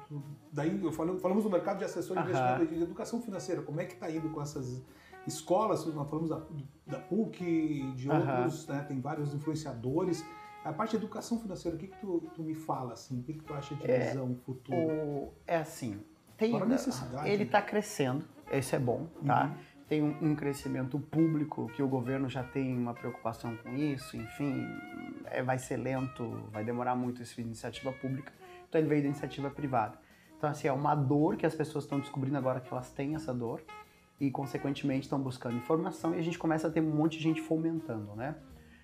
tu- Daí eu falei, falamos do mercado de assessor de investimento de educação financeira, como é que tá indo com essas escolas? Nós falamos da, da PUC, de outros, né? Tem vários influenciadores. A parte de educação financeira, o que, que tu, tu me fala, assim? O que, que tu acha de É, visão futuro? O- é assim, tem, ele né? está crescendo, isso é bom, tá? Uhum. Tem um, um crescimento público que o governo já tem uma preocupação com isso, enfim, é, vai ser lento, vai demorar muito essa iniciativa pública, então ele veio da iniciativa privada. Então assim, é uma dor que as pessoas estão descobrindo agora que elas têm essa dor e consequentemente estão buscando informação e a gente começa a ter um monte de gente fomentando, né?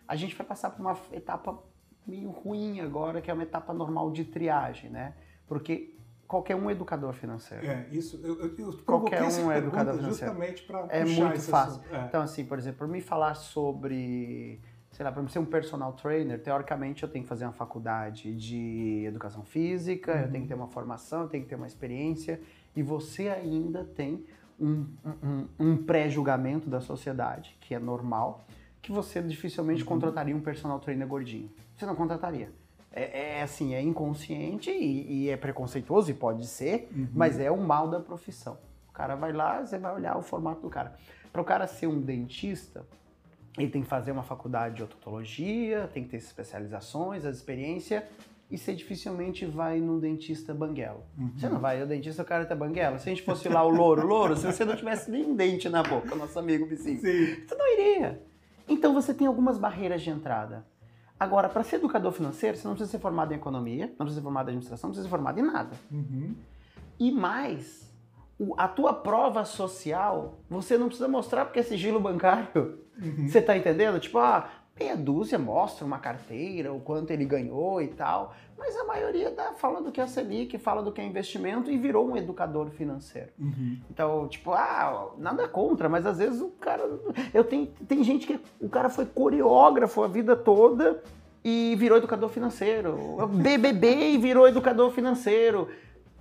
A gente vai passar por uma etapa meio ruim agora, que é uma etapa normal de triagem, né? Porque qualquer um é educador financeiro. É, isso. Eu, eu, eu Qualquer um é educador financeiro. justamente para É muito fácil. É. Então, assim, por exemplo, para me falar sobre, sei lá, para ser um personal trainer, teoricamente eu tenho que fazer uma faculdade de educação física, eu Uhum. tenho que ter uma formação, eu tenho que ter uma experiência, e você ainda tem um, um- um pré-julgamento da sociedade, que é normal, que você dificilmente Uhum. contrataria um personal trainer gordinho. Você não contrataria. É, é assim, é inconsciente e, e é preconceituoso, e pode ser, Uhum. mas é o mal da profissão. O cara vai lá, você vai olhar o formato do cara. Para o cara ser um dentista, ele tem que fazer uma faculdade de odontologia, tem que ter especializações, a experiência, e você dificilmente vai num dentista banguela. Uhum. Você não vai, o dentista o cara tá banguela. Se a gente fosse lá o louro, louro, se você não tivesse nem dente na boca, nosso amigo vizinho, Sim. você não iria. Então você tem algumas barreiras de entrada. Agora, para ser educador financeiro, você não precisa ser formado em economia, não precisa ser formado em administração, não precisa ser formado em nada. Uhum. E mais, a tua prova social, você não precisa mostrar porque é sigilo bancário. Uhum. Você tá entendendo? Tipo, ah, meia dúzia mostra uma carteira, o quanto ele ganhou e tal. Mas a maioria dá, fala do que é Selic, fala do que é investimento e virou um educador financeiro. Uhum. Então, tipo, ah, nada contra, mas às vezes o cara. Eu tenho, tem gente que o cara foi coreógrafo a vida toda e virou educador financeiro. BBB e virou educador financeiro.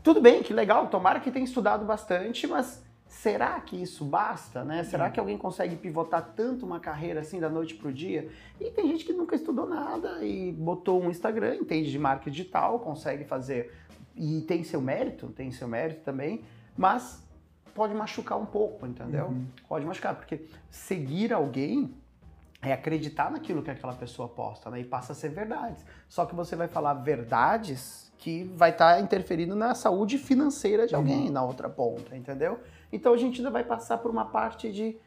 Tudo bem, que legal, tomara que tenha estudado bastante, mas será que isso basta, né? Será que alguém consegue pivotar tanto uma carreira assim da noite pro dia? E tem gente que nunca estudou nada e botou um Instagram, entende de marketing digital, consegue fazer e tem seu mérito, tem seu mérito também, mas pode machucar um pouco, entendeu? Uhum. Pode machucar, porque seguir alguém é acreditar naquilo que aquela pessoa posta, né? E passa a ser verdades. Só que você vai falar verdades que vai estar interferindo na saúde financeira de alguém na outra ponta, entendeu? Então a gente ainda vai passar por uma parte de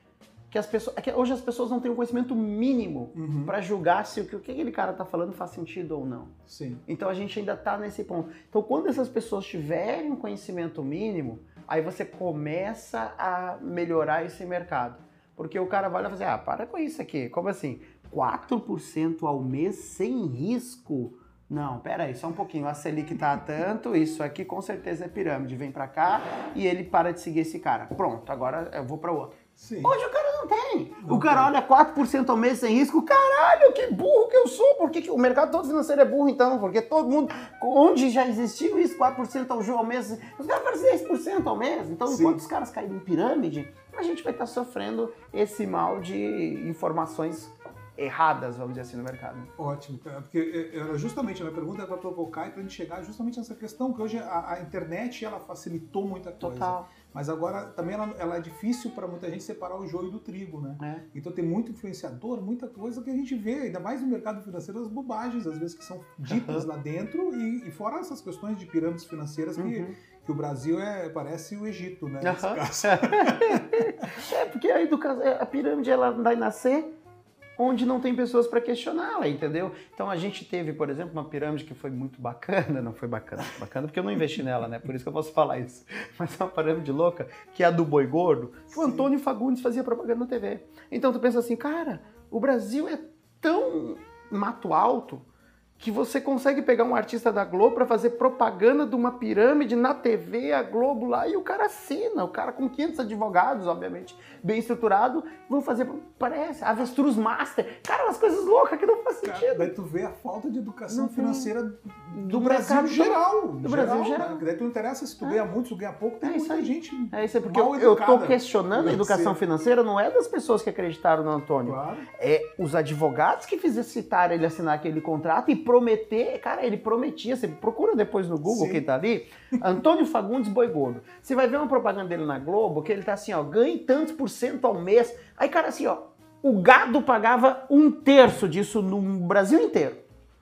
que as pessoas, é que hoje as pessoas não têm um conhecimento mínimo Uhum. para julgar se o que o que aquele cara tá falando faz sentido ou não. Sim. Então a gente ainda está nesse ponto. Então quando essas pessoas tiverem um conhecimento mínimo, aí você começa a melhorar esse mercado. Porque o cara vai lá e fala assim, ah, para com isso aqui. Como assim? 4% ao mês sem risco? Não, pera aí, só um pouquinho. A Selic tá a tanto, isso aqui com certeza é pirâmide. Vem para cá e ele para de seguir esse cara. Pronto, agora eu vou para outro. Sim. Hoje o cara não tem. Não o cara olha 4% ao mês sem risco. Caralho, que burro que eu sou. Por que, que o mercado todo financeiro é burro então? Porque todo mundo. Onde já existiu isso, 4% ao, ao mês. Os caras fazem 10% ao mês. Então, Sim. enquanto os caras caírem em pirâmide, a gente vai estar sofrendo esse mal de informações erradas, vamos dizer assim, no mercado. Ótimo, cara, porque era justamente a minha pergunta para provocar e para a gente chegar justamente nessa questão, que hoje a, a internet ela facilitou muita coisa. Total. Mas agora também ela, ela é difícil para muita gente separar o joio do trigo, né? né? Então tem muito influenciador, muita coisa que a gente vê, ainda mais no mercado financeiro, as bobagens, às vezes, que são ditas lá dentro, e, e fora essas questões de pirâmides financeiras que, Uhum. que o Brasil é, parece o Egito, né? Caso. *laughs* É, porque a educação, a pirâmide ela vai nascer onde não tem pessoas para questioná-la, entendeu? Então a gente teve, por exemplo, uma pirâmide que foi muito bacana, não foi bacana, bacana porque eu não investi nela, né? Por isso que eu posso falar isso. *laughs* Mas é uma pirâmide louca, que é a do boi gordo, que o. Antônio Fagundes fazia propaganda na TV. Então tu pensa assim, cara, o Brasil é tão mato alto que você consegue pegar um artista da Globo para fazer propaganda de uma pirâmide na TV, a Globo lá, e o cara assina, o cara com 500 advogados, obviamente, bem estruturado, vão fazer, parece, avestruz master, cara, umas coisas loucas que não faz Cara, sentido. daí tu vê a falta de educação Não financeira do, Do Brasil geral. do Brasil geral. Né? Daí tu não interessa se tu ganha muito, se tu ganha pouco, tem É muita aí. gente. É isso aí, porque eu, eu tô questionando a educação financeira, não é das pessoas que acreditaram no Antônio. Claro. é os advogados que fizeram citar ele assinar aquele contrato e prometer, cara, ele prometia, você procura depois no Google Sim. quem tá ali, Antônio Fagundes Boi Gordo. Você vai ver uma propaganda dele na Globo que ele tá assim, ó, ganhe tantos por cento ao mês. Aí, cara, assim, ó, o gado pagava um terço disso no Brasil inteiro.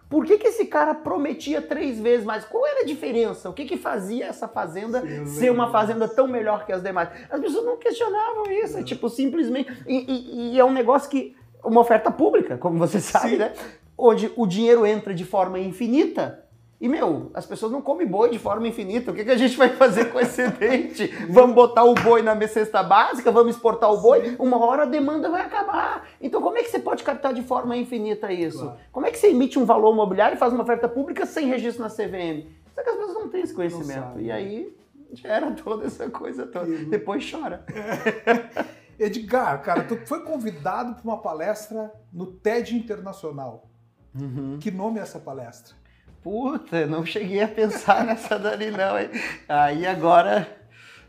Por que, que esse cara prometia três vezes mais? Qual era a diferença? O que, que fazia essa fazenda Sim, ser uma fazenda tão melhor que as demais? As pessoas não questionavam isso, é Não. tipo, simplesmente. E, e- e é um negócio que. Uma oferta pública, como você sabe, Sim. né? Onde o dinheiro entra de forma infinita. E, meu, as pessoas não comem boi de forma infinita. O que, que a gente vai fazer com esse *laughs* excedente? vamos botar o boi na cesta básica? Vamos exportar o boi? Uma hora a demanda vai acabar. Então, como é que você pode captar de forma infinita isso? Claro. Como é que você emite um valor imobiliário e faz uma oferta pública sem registro na CVM? Só que as pessoas não têm esse conhecimento. sabem. E aí gera toda essa coisa toda. Depois chora. *laughs* Edgar, cara, tu foi convidado para uma palestra no TED Internacional. Que nome é essa palestra? Puta, não cheguei a pensar *laughs* nessa dali não, hein? Aí agora.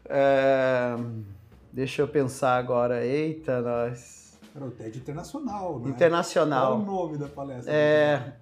é, Deixa eu pensar agora. Eita, nós. Era o TED Internacional, né? Qual Internacional. o nome da palestra? É,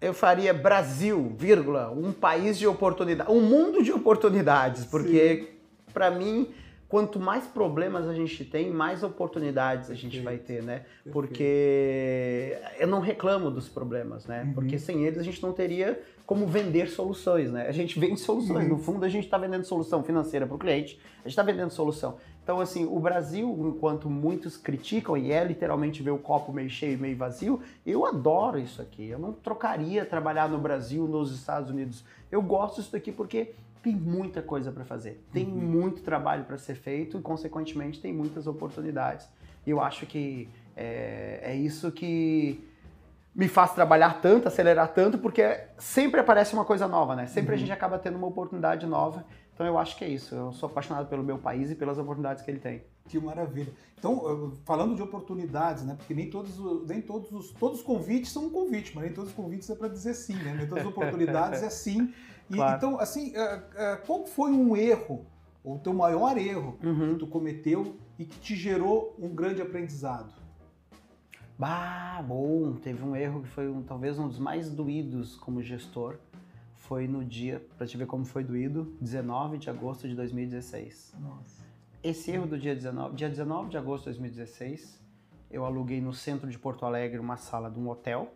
eu faria Brasil, vírgula, um país de oportunidades, um mundo de oportunidades, porque para mim quanto mais problemas a gente tem, mais oportunidades a gente vai ter, né? Porque eu não reclamo dos problemas, né? Uhum. Porque sem eles a gente não teria como vender soluções, né? A gente vende soluções. Uhum. No fundo, a gente está vendendo solução financeira para o cliente, a gente está vendendo solução. Então, assim, o Brasil, enquanto muitos criticam, e é literalmente ver o copo meio cheio e meio vazio, eu adoro isso aqui. Eu não trocaria trabalhar no Brasil, nos Estados Unidos. Eu gosto disso daqui porque tem muita coisa para fazer, tem uhum. muito trabalho para ser feito e, consequentemente, tem muitas oportunidades. E eu acho que é, é isso que me faz trabalhar tanto, acelerar tanto, porque sempre aparece uma coisa nova, né? Sempre uhum. a gente acaba tendo uma oportunidade nova. Então eu acho que é isso. Eu sou apaixonado pelo meu país e pelas oportunidades que ele tem. Que maravilha. Então, falando de oportunidades, né? Porque nem todos, nem todos os, todos os convites são um convite, mas nem todos os convites é para dizer sim, né? Nem todas as oportunidades é sim. E, claro. Então, assim, é, é, qual foi um erro, ou o teu maior erro uhum. que tu cometeu e que te gerou um grande aprendizado? Bah, bom, teve um erro que foi um, talvez um dos mais doídos como gestor. Foi no dia, para te ver como foi doído, 19 de agosto de 2016. Nossa. Esse erro do dia 19, dia 19 de agosto de 2016, eu aluguei no centro de Porto Alegre uma sala de um hotel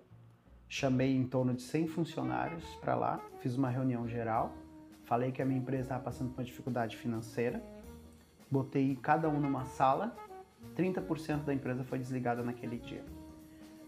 chamei em torno de 100 funcionários para lá, fiz uma reunião geral, falei que a minha empresa estava passando por uma dificuldade financeira, botei cada um numa sala, 30% da empresa foi desligada naquele dia.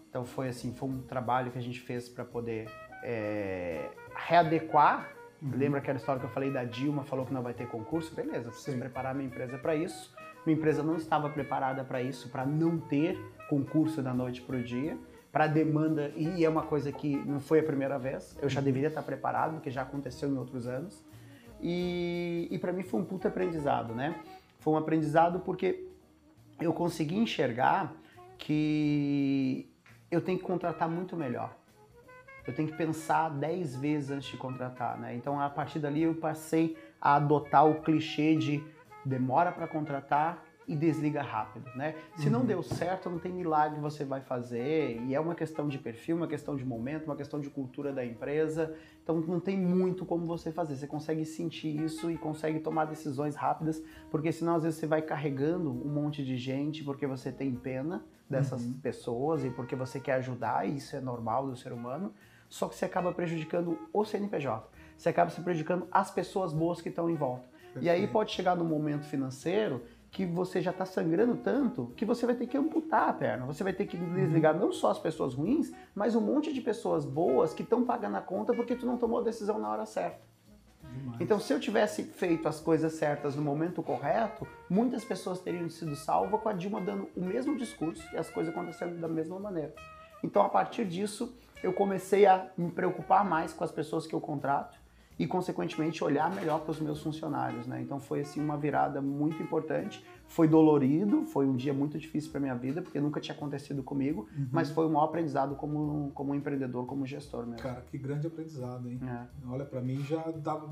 Então foi assim, foi um trabalho que a gente fez para poder é, readequar. Uhum. Lembra aquela história que eu falei da Dilma, falou que não vai ter concurso? Beleza, preciso Sim. preparar minha empresa para isso. Minha empresa não estava preparada para isso, para não ter concurso da noite para o dia para demanda, e é uma coisa que não foi a primeira vez, eu já deveria estar preparado, porque já aconteceu em outros anos. E, e para mim foi um puta aprendizado, né? Foi um aprendizado porque eu consegui enxergar que eu tenho que contratar muito melhor. Eu tenho que pensar 10 vezes antes de contratar, né? Então, a partir dali eu passei a adotar o clichê de demora para contratar, e desliga rápido, né? Se não uhum. deu certo, não tem milagre que você vai fazer e é uma questão de perfil, uma questão de momento, uma questão de cultura da empresa. Então não tem muito como você fazer. Você consegue sentir isso e consegue tomar decisões rápidas, porque senão às vezes você vai carregando um monte de gente porque você tem pena dessas uhum. pessoas e porque você quer ajudar, e isso é normal do ser humano. Só que você acaba prejudicando o CNPJ. Você acaba se prejudicando as pessoas boas que estão em volta. Perfeito. E aí pode chegar no momento financeiro que você já está sangrando tanto que você vai ter que amputar a perna. Você vai ter que desligar uhum. não só as pessoas ruins, mas um monte de pessoas boas que estão pagando a conta porque tu não tomou a decisão na hora certa. Demais. Então, se eu tivesse feito as coisas certas no momento correto, muitas pessoas teriam sido salvas com a Dilma dando o mesmo discurso e as coisas acontecendo da mesma maneira. Então, a partir disso, eu comecei a me preocupar mais com as pessoas que eu contrato e, consequentemente, olhar melhor para os meus funcionários. Né? Então, foi assim, uma virada muito importante. Foi dolorido, foi um dia muito difícil para minha vida, porque nunca tinha acontecido comigo, uhum. mas foi um maior aprendizado como, como empreendedor, como gestor mesmo. Cara, que grande aprendizado, hein? É. Olha, para mim já dava.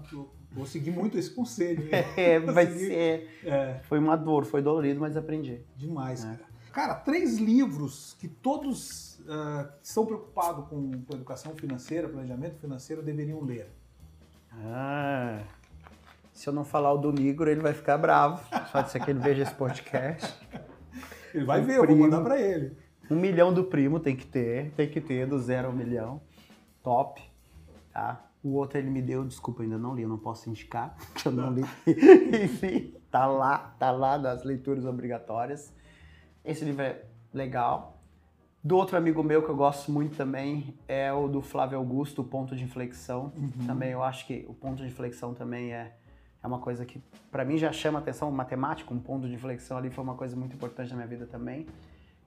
Vou seguir muito esse conselho. *laughs* é, vai ser. É. Foi uma dor, foi dolorido, mas aprendi. Demais, é. cara. Cara, três livros que todos uh, que são preocupados com, com educação financeira, planejamento financeiro, deveriam ler. Ah, se eu não falar o do Negro, ele vai ficar bravo. Só de ser que ele veja esse podcast. *laughs* Ele vai o ver, primo, eu vou mandar pra ele. Um milhão do primo tem que ter, tem que ter, do zero ao milhão. Top. Tá? O outro ele me deu, desculpa, ainda não li, eu não posso indicar, que *laughs* eu não li. *laughs* Enfim, tá lá, tá lá das leituras obrigatórias. Esse livro é legal, do outro amigo meu que eu gosto muito também é o do Flávio Augusto, o Ponto de Inflexão. Uhum. Também eu acho que o ponto de inflexão também é, é uma coisa que para mim já chama atenção. Matemática, um ponto de inflexão ali foi uma coisa muito importante na minha vida também.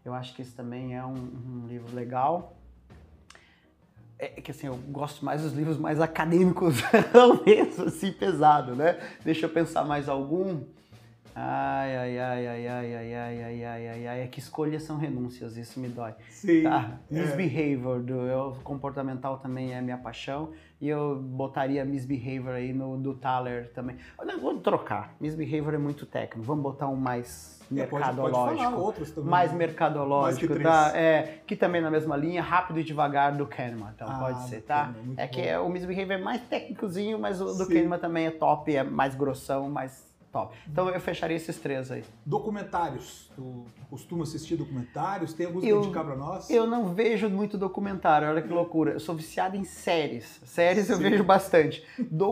Eu acho que esse também é um, um livro legal. É que assim, eu gosto mais dos livros mais acadêmicos, *laughs* talvez assim, pesado, né? Deixa eu pensar mais algum. Ai, ai, ai, ai, ai, ai, ai, ai, ai, ai, ai, é que escolhas são renúncias, isso me dói. Sim. Tá? É. Misbehavior, do, eu, comportamental também é minha paixão, e eu botaria misbehavior aí no do Thaler também. Não, vou trocar, misbehavior é muito técnico, vamos botar um mais mercadológico. É, pode, pode outros também. Mais mercadológico, mais tá? É, que também na mesma linha, rápido e devagar do Kahneman, então ah, pode ser, tá? Kahneman, é bom. que é, o misbehavior é mais técnicozinho, mas o do Sim. Kahneman também é top, é mais grossão, mais top. Então eu fecharia esses três aí. Documentários. Tu costuma assistir documentários? Tem alguns Eu- pra indicar pra nós? Eu não vejo muito documentário, olha que loucura. Eu sou viciado em séries. Séries eu Sim. vejo bastante.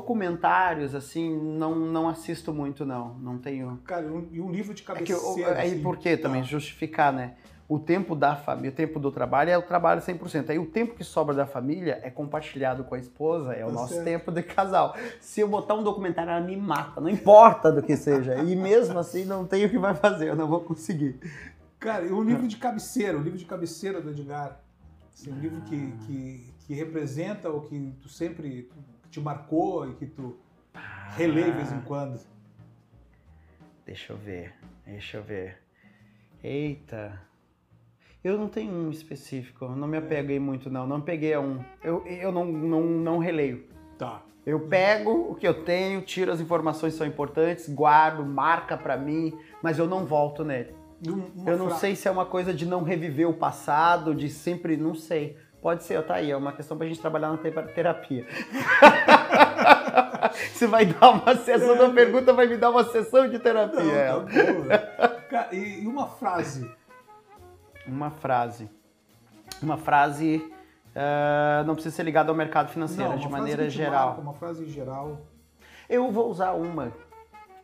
Documentários, assim, não, não assisto muito, não. Não tenho. Cara, um- e um livro de É que eu- cabeceira. aí assim, por quê também? tá. Justificar, né? O tempo da família, o tempo do trabalho é o trabalho 100%. Aí o tempo que sobra da família é compartilhado com a esposa, é o Tá nosso certo. tempo de casal. Se eu botar um documentário, ela me mata, não importa do que seja. E mesmo assim, não tem o que vai fazer, eu não vou conseguir. Cara, e um livro de cabeceira, o livro de cabeceira do Edgar. Assim, um livro que, Ah. que, que representa o que tu sempre que te marcou e que tu relê de vez Ah. em quando. Deixa eu ver, deixa eu ver. Eita. Eu não tenho um específico, não me apeguei muito não, não peguei a um. Eu, eu não, não, não releio. Tá. Eu pego o que eu tenho, tiro as informações que são importantes, guardo, marca pra mim, mas eu não volto nele. Uma eu não fra- sei se é uma coisa de não reviver o passado, de sempre, não sei. Pode ser, tá aí, é uma questão pra gente trabalhar na te- terapia. *laughs* Você vai dar uma sessão da pergunta, vai me dar uma sessão de Não, terapia. tá boa. Cara, e, e uma frase. Uma frase. Uma frase ah, não precisa ser ligada ao mercado financeiro, Não, de maneira geral. marca, uma frase geral. Eu vou usar uma.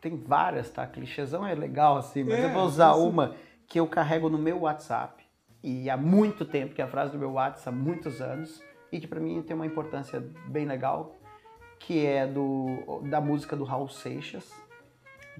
Tem várias, tá? Clichêzão é legal assim, mas É, eu vou usar sim, sim. uma que eu carrego no meu WhatsApp. E há muito tempo, que é a frase do meu WhatsApp, há muitos anos, e que pra mim tem uma importância bem legal, que é do, da música do Raul Seixas,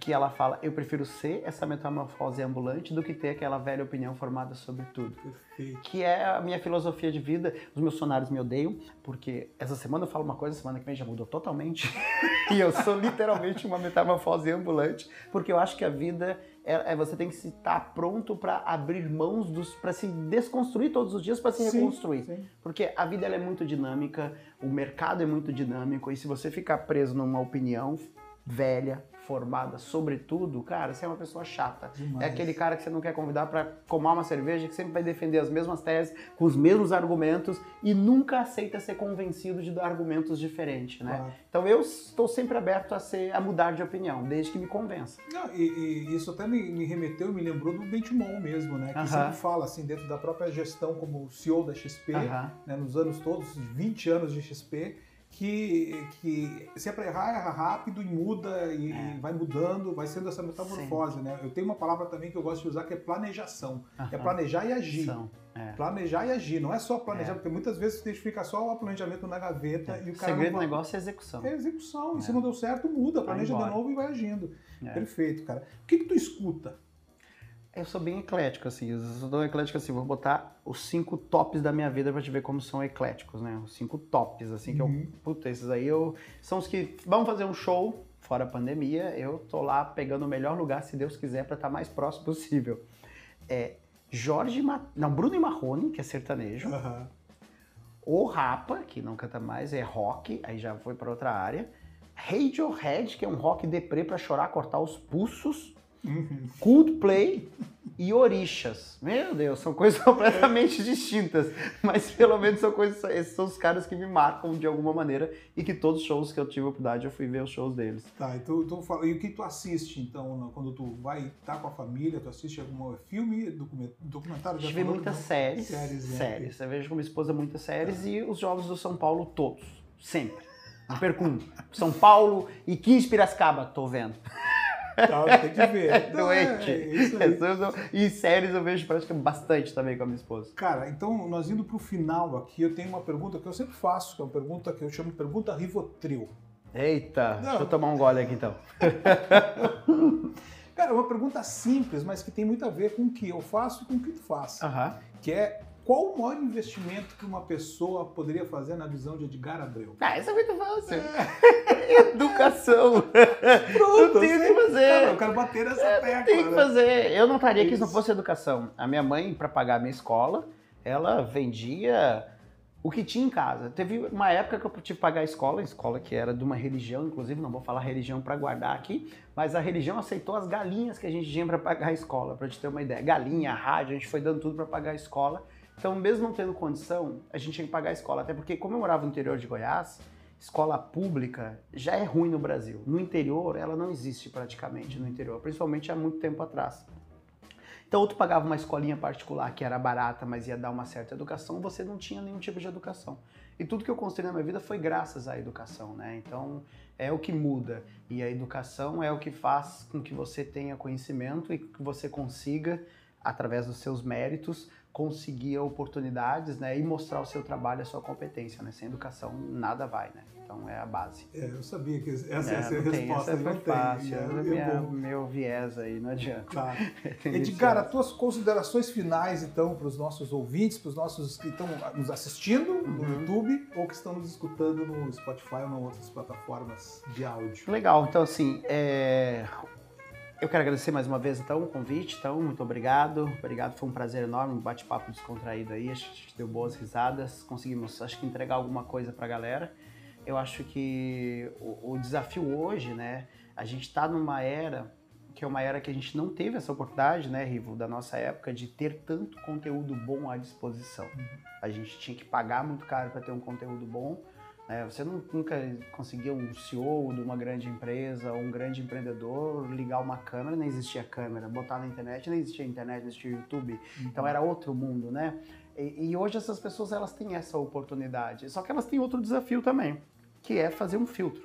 que ela fala: Eu prefiro ser essa metamorfose ambulante do que ter aquela velha opinião formada sobre tudo Perfeito. que é a minha filosofia de vida. Os meus funcionários me odeiam, porque essa semana eu falo uma coisa, semana que vem já mudou totalmente. *laughs* e eu sou literalmente uma metamorfose ambulante, porque eu acho que a vida é, é- você tem que estar pronto para abrir mãos dos para se desconstruir todos os dias para se Sim, reconstruir. sim. Porque a vida é muito dinâmica, o mercado é muito dinâmico e se você ficar preso numa opinião velha, formada sobre tudo, cara, você é uma pessoa chata. Demais. É aquele cara que você não quer convidar para tomar uma cerveja, que sempre vai defender as mesmas teses, com os mesmos argumentos e nunca aceita ser convencido de dar argumentos diferentes, né? Claro. Então eu estou sempre aberto a ser a mudar de opinião, desde que me convença. Não, e, e isso até me, me remeteu, me lembrou do Benchimol mesmo, né? Que Aham. sempre fala, assim, dentro da própria gestão como CEO da XP, Aham. né, nos anos todos, 20 anos de XP, que, que se é para errar, erra rápido e muda e, É. e vai mudando, vai sendo essa metamorfose, né? Eu tenho uma palavra também que eu gosto de usar que é planejação. É Aham. planejar e agir. São, é. Planejar e agir, não é só planejar, É. porque muitas vezes você fica só o planejamento na gaveta e o O cara segredo não do negócio é execução. é execução. E É. se não deu certo, muda, planeja de novo e vai agindo. É. Perfeito, cara. O que, que tu escuta? Eu sou bem eclético, assim. Eu sou tão eclético assim. Vou botar os cinco tops da minha vida pra te ver como são ecléticos, né? Os cinco tops, assim, que Uhum. eu. Puta, esses aí eu. São os que. Vamos fazer um show fora a pandemia. Eu tô lá pegando o melhor lugar, se Deus quiser, pra estar mais próximo possível. É. Jorge. Ma... Não, Bruno e Marrone, que é sertanejo. Aham. O Rapa, que não canta mais, é rock, aí já foi pra outra área. Radiohead, que é um rock deprê pra chorar, cortar os pulsos. Uhum. Coldplay e Orixas. Meu Deus, são coisas *laughs* completamente distintas, mas pelo menos são coisas, esses são os caras que me marcam de alguma maneira e que todos os shows que eu tive a oportunidade eu fui ver os shows deles. Tá, e, tu, tu fala- e o que tu assiste, então, quando tu vai estar com a família, tu assiste algum filme, document- documentário? Já falou muitas não? séries, Séries, né? séries. Eu vejo com minha esposa muitas séries e os jogos do São Paulo todos, sempre. Não perco um. São Paulo e 15 Piracicaba, tô vendo. Tá, tem que ver. É é, doente. é isso aí. E séries eu vejo praticamente bastante também com a minha esposa. Cara, então nós indo pro final aqui, eu tenho uma pergunta que eu sempre faço, que é uma pergunta que eu chamo de pergunta Rivotril. Eita, Não. deixa eu tomar um gole aqui então. *laughs* Cara, é uma pergunta simples, mas que tem muito a ver com o que eu faço e com o que tu faz. Que é qual o maior investimento que uma pessoa poderia fazer na visão de Edgar Abreu? Ah, isso é muito fácil. *laughs* Educação. Pronto, Eu tenho que fazer. Cara, eu quero bater nessa tecla. Tem que né? fazer. Eu não estaria aqui se não fosse educação. A minha mãe, para pagar a minha escola, ela vendia o que tinha em casa. Teve uma época que eu tive que pagar a escola, a escola que era de uma religião, inclusive, não vou falar religião para guardar aqui, mas a religião aceitou as galinhas que a gente tinha para pagar a escola, para te ter uma ideia. Galinha, rádio, a gente foi dando tudo para pagar a escola. Então, mesmo não tendo condição, a gente tinha que pagar a escola. Até porque, como eu morava no interior de Goiás, escola pública já é ruim no Brasil. No interior, ela não existe praticamente no interior, principalmente há muito tempo atrás. Então, ou tu pagava uma escolinha particular que era barata, mas ia dar uma certa educação, você não tinha nenhum tipo de educação. E tudo que eu construí na minha vida foi graças à educação, né? Então, é o que muda. E a educação é o que faz com que você tenha conhecimento e que você consiga, através dos seus méritos, conseguir oportunidades, né? E mostrar o seu trabalho, a sua competência, né? Sem educação, nada vai, né? Então é a base. É, eu sabia que essa é, essa é a resposta. Essa foi fácil. É, é minha, meu viés aí, não adianta. Tá. *laughs* Edgar, as tuas considerações finais, então, para os nossos ouvintes, para os nossos que estão nos assistindo uhum. no YouTube ou que estão nos escutando no Spotify ou em outras plataformas de áudio. Legal. Então, assim, é... Eu quero agradecer mais uma vez então o convite, então muito obrigado, obrigado, foi um prazer enorme, um bate-papo descontraído aí, a gente deu boas risadas, conseguimos acho que entregar alguma coisa para a galera eu acho que o, o desafio hoje, né, a gente está numa era que é uma era que a gente não teve essa oportunidade, né, Rivo, da nossa época, de ter tanto conteúdo bom à disposição. Uhum. A gente tinha que pagar muito caro para ter um conteúdo bom. Né? Você não, nunca conseguia um CEO de uma grande empresa ou um grande empreendedor ligar uma câmera, nem existia câmera, botar na internet, nem existia internet, nem existia YouTube. Uhum. Então era outro mundo, né? E, e hoje essas pessoas elas têm essa oportunidade, só que elas têm outro desafio também que é fazer um filtro.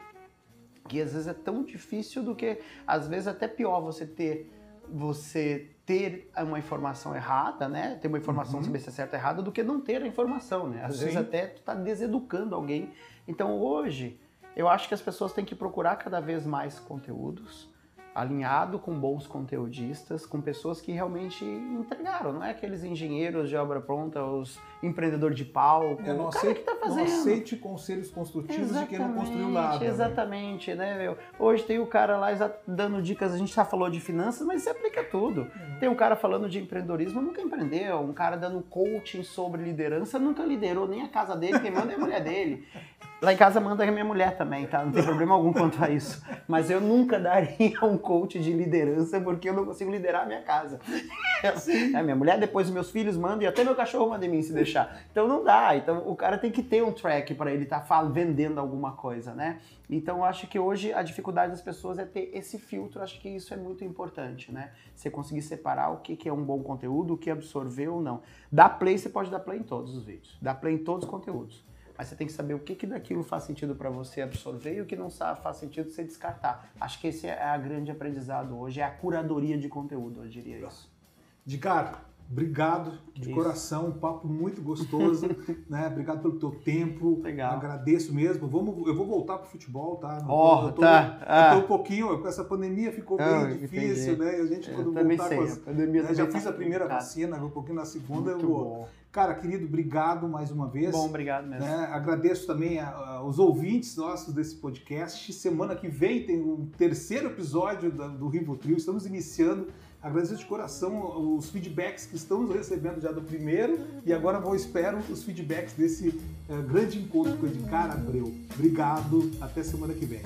Que às vezes é tão difícil do que, às vezes até pior você ter você ter uma informação errada, né? Ter uma informação uhum. saber se é certa ou errada do que não ter a informação, né? Às Sim. vezes até tu tá deseducando alguém. Então hoje eu acho que as pessoas têm que procurar cada vez mais conteúdos alinhado com bons conteudistas, com pessoas que realmente entregaram, não é aqueles engenheiros de obra pronta, os empreendedores de palco, é, não, aceite, que tá fazendo. não aceite conselhos construtivos exatamente, de quem não construiu nada. Né? Exatamente, né, meu? Hoje tem o cara lá dando dicas, a gente já falou de finanças, mas isso aplica tudo. Uhum. Tem um cara falando de empreendedorismo, nunca empreendeu, um cara dando coaching sobre liderança, nunca liderou nem a casa dele, quem manda é a mulher dele. *laughs* Lá em casa manda a minha mulher também, tá? Não tem problema algum quanto a isso. Mas eu nunca daria *laughs* um coach de liderança porque eu não consigo liderar a minha casa. É, minha mulher, depois meus filhos mandam e até meu cachorro manda em mim se deixar. Então não dá. Então o cara tem que ter um track para ele estar tá vendendo alguma coisa, né? Então eu acho que hoje a dificuldade das pessoas é ter esse filtro. Acho que isso é muito importante, né? Você conseguir separar o que é um bom conteúdo, o que absorver ou não. Dá play, você pode dar play em todos os vídeos. Dá play em todos os conteúdos mas você tem que saber o que, que daquilo faz sentido para você absorver e o que não faz sentido você descartar. Acho que esse é a grande aprendizado hoje, é a curadoria de conteúdo, eu diria isso. De cara, obrigado de isso. coração, um papo muito gostoso, *laughs* né? Obrigado pelo teu tempo. Legal. Agradeço mesmo. Vamos, eu vou voltar pro futebol, tá? Oh, eu tô, tá. Ah. Eu tô um pouquinho, com essa pandemia ficou bem difícil, entendi. né? E a gente quando voltar sei, com as, a pandemia né? já fiz tá a primeira vacina, um pouquinho na segunda muito eu vou. Bom. Cara, querido, obrigado mais uma vez. Bom, obrigado mesmo. Né? Agradeço também aos ouvintes nossos desse podcast. Semana que vem tem o terceiro episódio da, do Rivotril. Estamos iniciando. Agradeço de coração os feedbacks que estamos recebendo já do primeiro e agora vou espero os feedbacks desse uh, grande encontro com o Edgar Abreu. Obrigado, até semana que vem.